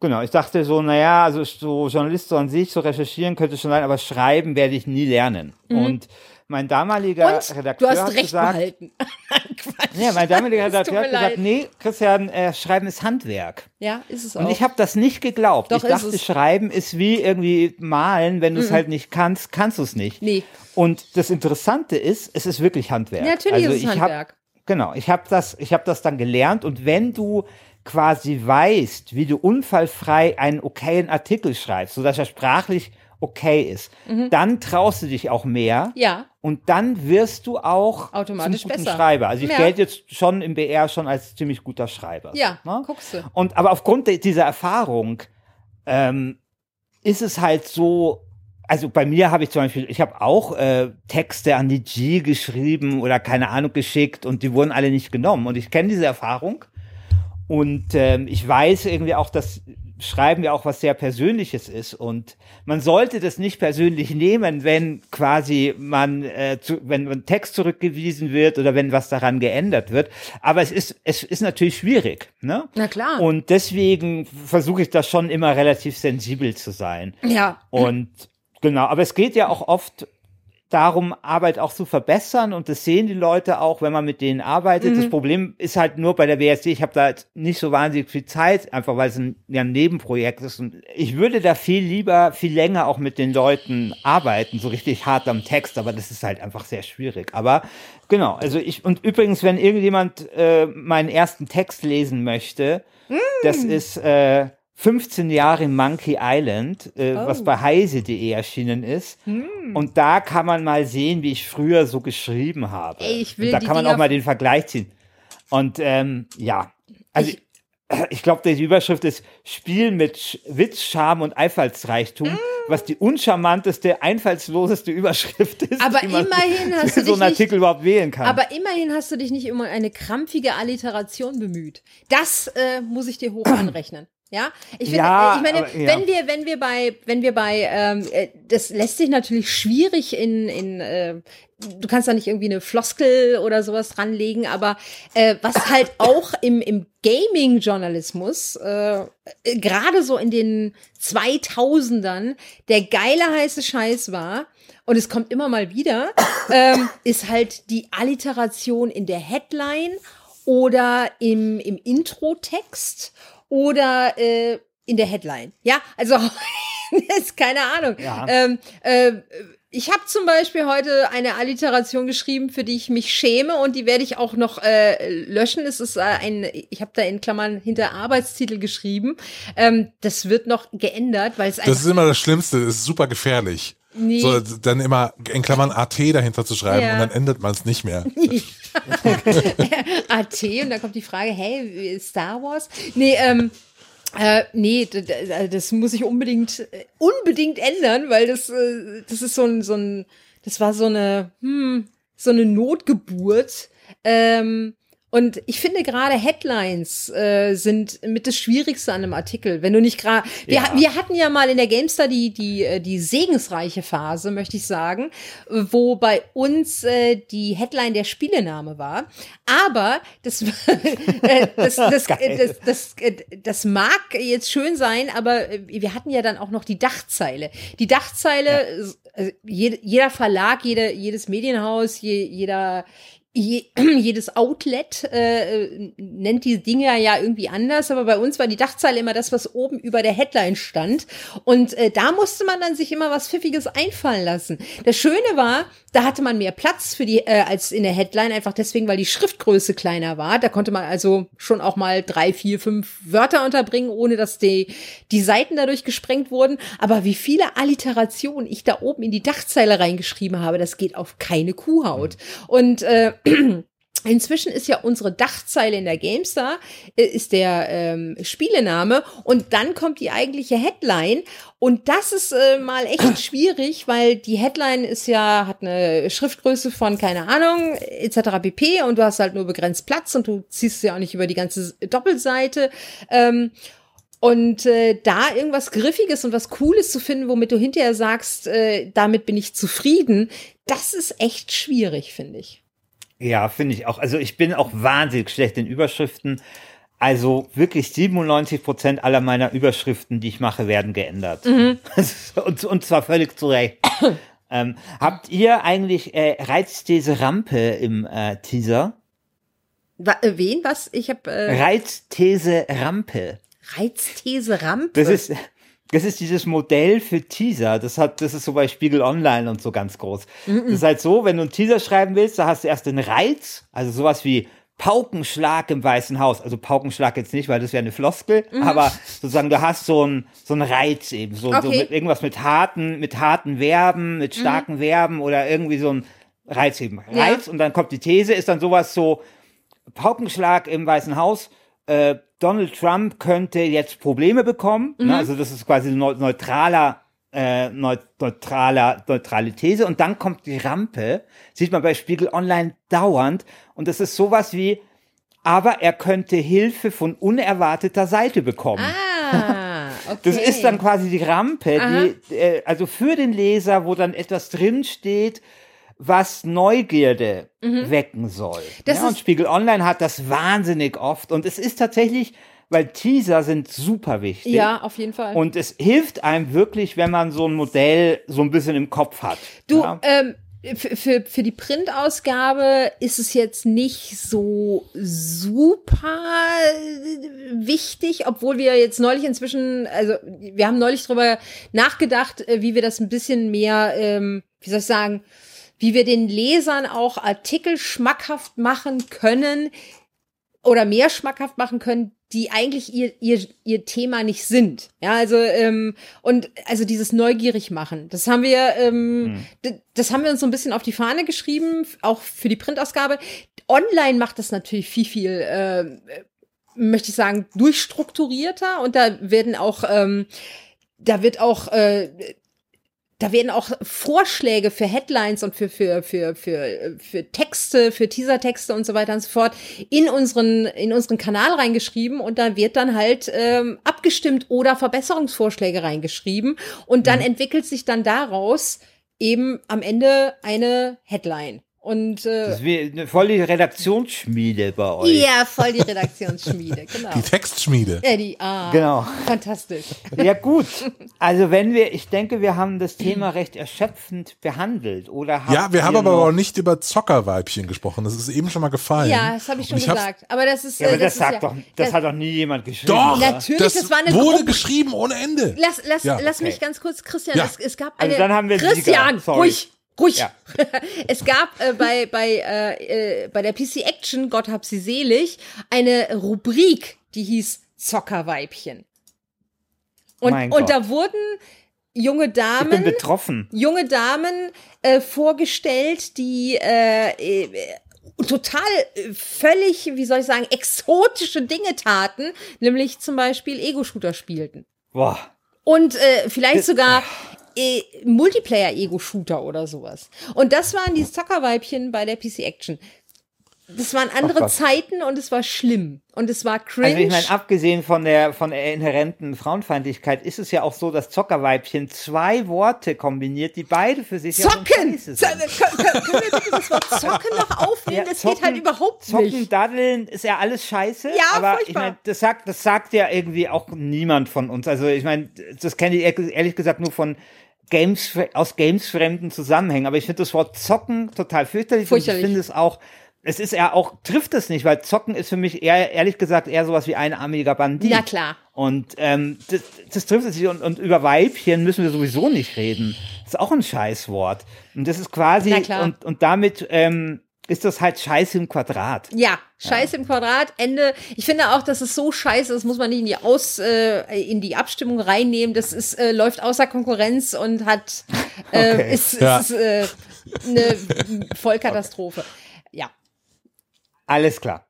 Speaker 2: genau, ich dachte so, naja, also so Journalist so an sich, so recherchieren könnte schon sein, aber schreiben werde ich nie lernen. Und mein damaliger
Speaker 3: Mhm. Und
Speaker 2: Redakteur
Speaker 3: du hast
Speaker 2: hat
Speaker 3: recht
Speaker 2: gesagt,
Speaker 3: behalten. Quatsch.
Speaker 2: ja, mein damaliger Redakteur hat gesagt,
Speaker 3: leid.
Speaker 2: nee, Christian, äh, Schreiben ist Handwerk.
Speaker 3: Ja, ist es auch.
Speaker 2: Und ich habe das nicht geglaubt.
Speaker 3: Doch,
Speaker 2: ich dachte,
Speaker 3: es.
Speaker 2: Schreiben ist wie irgendwie malen. Wenn du es halt nicht kannst, kannst du es nicht.
Speaker 3: Nee.
Speaker 2: Und das Interessante ist, es ist wirklich Handwerk.
Speaker 3: Ja, natürlich ist es Handwerk.
Speaker 2: Hab, genau, ich habe das, ich habe das dann gelernt. Und wenn du quasi weißt, wie du unfallfrei einen okayen Artikel schreibst, sodass er sprachlich okay ist, dann traust du dich auch mehr.
Speaker 3: Mhm. Ja.
Speaker 2: Und dann wirst du auch
Speaker 3: Automatisch
Speaker 2: zum guten
Speaker 3: besser.
Speaker 2: Schreiber. Also ich
Speaker 3: Ja.
Speaker 2: gelte jetzt schon im BR schon als ziemlich guter Schreiber.
Speaker 3: Ja,
Speaker 2: ne?
Speaker 3: guckst du.
Speaker 2: Und aber aufgrund dieser Erfahrung ähm, ist es halt so. Also bei mir habe ich zum Beispiel, ich habe auch äh, Texte an die G geschrieben oder keine Ahnung geschickt und die wurden alle nicht genommen. Und ich kenne diese Erfahrung und ähm, ich weiß irgendwie auch, dass Schreiben ja auch was sehr Persönliches ist und man sollte das nicht persönlich nehmen, wenn quasi man, äh, zu, wenn ein Text zurückgewiesen wird oder wenn was daran geändert wird. Aber es ist, es ist natürlich schwierig, ne?
Speaker 3: Na klar.
Speaker 2: Und deswegen versuche ich das schon immer relativ sensibel zu sein.
Speaker 3: Ja.
Speaker 2: Und genau, aber es geht ja auch oft darum, Arbeit auch zu verbessern und das sehen die Leute auch, wenn man mit denen arbeitet. Das Problem ist halt nur bei der WSD, ich habe da jetzt nicht so wahnsinnig viel Zeit, einfach weil es ein, ja, ein Nebenprojekt ist. Und ich würde da viel lieber, viel länger auch mit den Leuten arbeiten, so richtig hart am Text, aber das ist halt einfach sehr schwierig. Aber genau, also ich, und übrigens, wenn irgendjemand äh, meinen ersten Text lesen möchte, das ist äh, 15 Jahre Monkey Island, äh, was bei heise.de erschienen ist. Und da kann man mal sehen, wie ich früher so geschrieben habe.
Speaker 3: Ey, ich will
Speaker 2: Und da kann man
Speaker 3: Dinger-
Speaker 2: auch mal den Vergleich ziehen. Und ähm, ja, also ich, ich glaube, die Überschrift ist Spiel mit Witz, Charme und Einfallsreichtum,
Speaker 3: Mm.
Speaker 2: was die uncharmanteste, einfallsloseste Überschrift ist,
Speaker 3: Aber
Speaker 2: die man
Speaker 3: immerhin hast
Speaker 2: für
Speaker 3: du
Speaker 2: so einen
Speaker 3: nicht-
Speaker 2: Artikel überhaupt wählen kann.
Speaker 3: Aber immerhin hast du dich nicht immer eine krampfige Alliteration bemüht. Das äh, muss ich dir hoch anrechnen. Ja, ich, finde,
Speaker 2: Ja,
Speaker 3: äh, ich meine,
Speaker 2: aber- ja.
Speaker 3: wenn wir, wenn wir bei, wenn wir bei, ähm, äh, das lässt sich natürlich schwierig in, in, äh, du kannst da nicht irgendwie eine Floskel oder sowas dranlegen, aber äh, was halt auch im, im Gaming-Journalismus, äh, äh, gerade so in den 2000ern, der geile heiße Scheiß war, und es kommt immer mal wieder, ähm, ist halt die Alliteration in der Headline oder im, im Intro-Text oder äh, in der Headline. Ja, also ist keine Ahnung.
Speaker 2: Ja.
Speaker 3: Ähm, äh, ich habe zum Beispiel heute eine Alliteration geschrieben, für die ich mich schäme und die werde ich auch noch äh, löschen. Es ist äh, ein, ich habe da in Klammern hinter Arbeitstitel geschrieben. Ähm, das wird noch geändert, weil es
Speaker 4: Das ist immer das Schlimmste, das ist super gefährlich.
Speaker 3: Nee.
Speaker 4: So, dann immer in Klammern AT dahinter zu schreiben
Speaker 3: Ja.
Speaker 4: und dann ändert man es nicht mehr.
Speaker 3: AT und dann kommt die Frage, hey, Star Wars? Nee, ähm, äh, nee, d- das muss ich unbedingt, äh, unbedingt ändern, weil das, äh, das ist so ein, so ein, das war so eine, hm, so eine Notgeburt. Ähm, und ich finde gerade Headlines äh, sind mit das Schwierigste an einem Artikel. Wenn du nicht gerade, wir,
Speaker 2: Ja.
Speaker 3: wir hatten ja mal in der GameStar die die äh, die segensreiche Phase, möchte ich sagen, wo bei uns äh, die Headline der Spielename war. Aber das äh, das das, äh, das, das, äh, das mag jetzt schön sein, aber äh, wir hatten ja dann auch noch die Dachzeile. Die Dachzeile, äh, jed, jeder Verlag, jede, jedes Medienhaus, je, jeder je, jedes Outlet äh, nennt die Dinge ja irgendwie anders, aber bei uns war die Dachzeile immer das, was oben über der Headline stand. Und äh, da musste man dann sich immer was Pfiffiges einfallen lassen. Das Schöne war, da hatte man mehr Platz für die äh, als in der Headline, einfach deswegen, weil die Schriftgröße kleiner war. Da konnte man also schon auch mal drei, vier, fünf Wörter unterbringen, ohne dass die, die Seiten dadurch gesprengt wurden. Aber wie viele Alliterationen ich da oben in die Dachzeile reingeschrieben habe, das geht auf keine Kuhhaut. Und äh, Inzwischen ist ja unsere Dachzeile in der GameStar, äh, ist der ähm, Spielename und dann kommt die eigentliche Headline und das ist äh, mal echt schwierig, weil die Headline ist ja, hat eine Schriftgröße von, keine Ahnung, etc. pp. und du hast halt nur begrenzt Platz und du ziehst ja auch nicht über die ganze Doppelseite. Ähm, und äh, da irgendwas Griffiges und was Cooles zu finden, womit du hinterher sagst, äh, damit bin ich zufrieden, das ist echt schwierig, finde ich.
Speaker 2: Ja, finde ich auch. Also ich bin auch wahnsinnig schlecht in Überschriften. Also wirklich 97 Prozent aller meiner Überschriften, die ich mache, werden geändert. und, und zwar völlig zu Recht. ähm, habt ihr eigentlich äh, Reizthese Rampe im äh, Teaser?
Speaker 3: Äh, wen? Was? Ich habe äh,
Speaker 2: Reizthese Rampe.
Speaker 3: Reizthese Rampe.
Speaker 2: Das ist, das ist dieses Modell für Teaser. Das hat, das ist so bei Spiegel Online und so ganz groß. Das ist halt so, wenn du einen Teaser schreiben willst, da hast du erst den Reiz, also sowas wie Paukenschlag im Weißen Haus. Also Paukenschlag jetzt nicht, weil das wäre eine Floskel, aber sozusagen du hast so einen so einen Reiz eben, so, so
Speaker 3: Okay.
Speaker 2: mit irgendwas mit harten, mit harten Verben, mit starken Verben oder irgendwie so ein Reiz eben.
Speaker 3: Ja.
Speaker 2: Reiz und dann kommt die These, ist dann sowas so, Paukenschlag im Weißen Haus. Äh, Donald Trump könnte jetzt Probleme bekommen. Ne? Also das ist quasi neu- neutraler, äh, neu- neutraler, neutrale These. Und dann kommt die Rampe. Sieht man bei Spiegel Online dauernd. Und das ist sowas wie, aber er könnte Hilfe von unerwarteter Seite bekommen.
Speaker 3: ah, okay.
Speaker 2: Das ist dann quasi die Rampe, die, äh, also für den Leser, wo dann etwas drinsteht, was Neugierde wecken soll.
Speaker 3: Mhm. Das
Speaker 2: ja, und Spiegel Online hat das wahnsinnig oft und es ist tatsächlich, weil Teaser sind super wichtig.
Speaker 3: Ja, auf jeden Fall.
Speaker 2: Und es hilft einem wirklich, wenn man so ein Modell so ein bisschen im Kopf hat.
Speaker 3: du,
Speaker 2: ja?
Speaker 3: ähm, für, für, für die Printausgabe ist es jetzt nicht so super wichtig, obwohl wir jetzt neulich inzwischen, also wir haben neulich drüber nachgedacht, äh, wie wir das ein bisschen mehr, ähm, wie soll ich sagen, wie wir den Lesern auch Artikel schmackhaft machen können oder mehr schmackhaft machen können, die eigentlich ihr, ihr, ihr Thema nicht sind. Ja, also, ähm, und also dieses neugierig machen, das haben wir, ähm, hm. das haben wir uns so ein bisschen auf die Fahne geschrieben, auch für die Printausgabe. Online macht das natürlich viel, viel, äh, möchte ich sagen, durchstrukturierter und da werden auch, ähm, da wird auch äh, da werden auch Vorschläge für Headlines und für, für, für, für, für Texte, für Teasertexte und so weiter und so fort in unseren, in unseren Kanal reingeschrieben und da wird dann halt ähm, abgestimmt oder Verbesserungsvorschläge reingeschrieben und dann mhm. entwickelt sich dann daraus eben am Ende eine Headline. Und, äh,
Speaker 2: das ist wie, voll die Redaktionsschmiede bei euch.
Speaker 3: Ja, voll die Redaktionsschmiede, genau.
Speaker 4: Die Textschmiede.
Speaker 3: Ja, die, ah,
Speaker 2: genau.
Speaker 3: Fantastisch.
Speaker 2: Ja, gut. Also wenn wir, ich denke, wir haben das Thema recht erschöpfend behandelt, oder?
Speaker 4: Ja, wir haben aber auch nicht über Zockerweibchen gesprochen. Das ist eben schon mal gefallen.
Speaker 3: Ja, das habe ich schon ich gesagt. Aber das ist,
Speaker 2: ja, aber
Speaker 3: äh, das,
Speaker 2: das sagt
Speaker 3: ja,
Speaker 2: doch, das, das, hat doch nie jemand geschrieben.
Speaker 4: Doch,
Speaker 2: oder?
Speaker 3: natürlich,
Speaker 4: das,
Speaker 3: das war eine
Speaker 4: wurde
Speaker 3: Gruppe.
Speaker 4: geschrieben ohne Ende.
Speaker 3: Lass, lass,
Speaker 4: Ja.
Speaker 3: lass mich
Speaker 2: Okay.
Speaker 3: ganz kurz, Christian,
Speaker 4: Ja.
Speaker 3: es, es gab eine.
Speaker 2: Also dann haben wir.
Speaker 3: Christian, ruhig, ruhig.
Speaker 2: Ja.
Speaker 3: es gab äh, bei, bei, äh, äh, bei der PC Action, Gott hab sie selig, eine Rubrik, die hieß Zockerweibchen. Und,
Speaker 2: Mein
Speaker 3: und
Speaker 2: Gott.
Speaker 3: da wurden junge
Speaker 2: Ich bin
Speaker 3: Damen
Speaker 2: betroffen.
Speaker 3: junge Damen äh, vorgestellt, die äh, äh, total äh, völlig, wie soll ich sagen, exotische Dinge taten, nämlich zum Beispiel Ego-Shooter spielten.
Speaker 2: Boah.
Speaker 3: Und äh, vielleicht sogar äh, Multiplayer-Ego-Shooter oder sowas. Und das waren die Zockerweibchen bei der PC Action. Das waren andere. Zeiten und es war schlimm. Und es war cringe.
Speaker 2: Also ich meine, abgesehen von der von der inhärenten Frauenfeindlichkeit ist es ja auch so, dass Zockerweibchen zwei Worte kombiniert, die beide für sich ja
Speaker 3: Zocken!
Speaker 2: scheiße
Speaker 3: Zo-
Speaker 2: sind.
Speaker 3: Können, wir bitte das Wort Zocken noch aufnehmen?
Speaker 2: Ja,
Speaker 3: das geht halt überhaupt
Speaker 2: Zocken,
Speaker 3: nicht.
Speaker 2: daddeln ist ja alles scheiße.
Speaker 3: Ja,
Speaker 2: aber ich
Speaker 3: furchtbar.
Speaker 2: meine, das sagt, das sagt ja irgendwie auch niemand von uns. Also ich meine, das kenne ich ehr- ehrlich gesagt nur von Games, aus Games-fremden Zusammenhängen. Aber ich finde das Wort Zocken total fürchterlich.
Speaker 3: Fürchterlich.
Speaker 2: Und ich finde es auch, es ist ja auch, trifft es nicht, weil Zocken ist für mich eher, ehrlich gesagt, eher sowas wie einarmiger Bandit.
Speaker 3: Na klar.
Speaker 2: Und ähm, das, das trifft es nicht. Und, und über Weibchen müssen wir sowieso nicht reden. Das ist auch ein Scheißwort. Und das ist quasi,
Speaker 3: Na klar.
Speaker 2: und, und damit ähm, ist das halt Scheiße im Quadrat.
Speaker 3: Ja, Scheiße im Quadrat, Ende. Ich finde auch, dass es so scheiße ist, muss man nicht in die Aus, äh, in die Abstimmung reinnehmen. Das ist, äh, läuft außer Konkurrenz und hat, äh,
Speaker 2: Okay.
Speaker 3: ist,
Speaker 4: Ja.
Speaker 3: ist äh, eine Vollkatastrophe. Ja.
Speaker 2: Alles klar.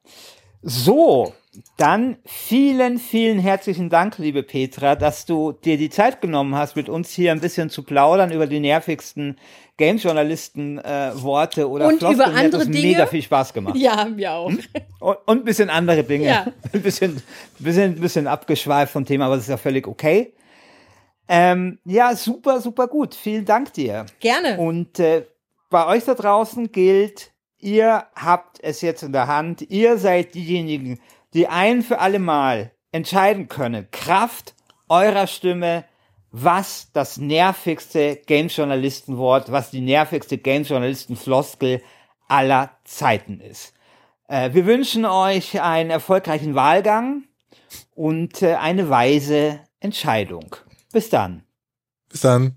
Speaker 2: So, dann vielen, vielen herzlichen Dank, liebe Petra, dass du dir die Zeit genommen hast, mit uns hier ein bisschen zu plaudern über die nervigsten Games-Journalisten-Worte oder
Speaker 3: Und
Speaker 2: Floskeln.
Speaker 3: über
Speaker 2: hat
Speaker 3: andere
Speaker 2: das
Speaker 3: Dinge.
Speaker 2: mega viel Spaß gemacht.
Speaker 3: Ja, mir auch.
Speaker 2: Und, und ein bisschen andere Dinge.
Speaker 3: Ja.
Speaker 2: Ein bisschen, bisschen, bisschen abgeschweift vom Thema, aber das ist ja völlig okay. Ähm, ja, super, super gut. Vielen Dank dir.
Speaker 3: Gerne.
Speaker 2: Und äh, bei euch da draußen gilt, ihr habt es jetzt in der Hand. Ihr seid diejenigen, die ein für alle Mal entscheiden können. Kraft eurer Stimme, was das nervigste Games-Journalistenwort, was die nervigste Games-Journalisten-Floskel aller Zeiten ist. Äh, wir wünschen euch einen erfolgreichen Wahlgang und äh, eine weise Entscheidung. Bis dann.
Speaker 4: Bis dann.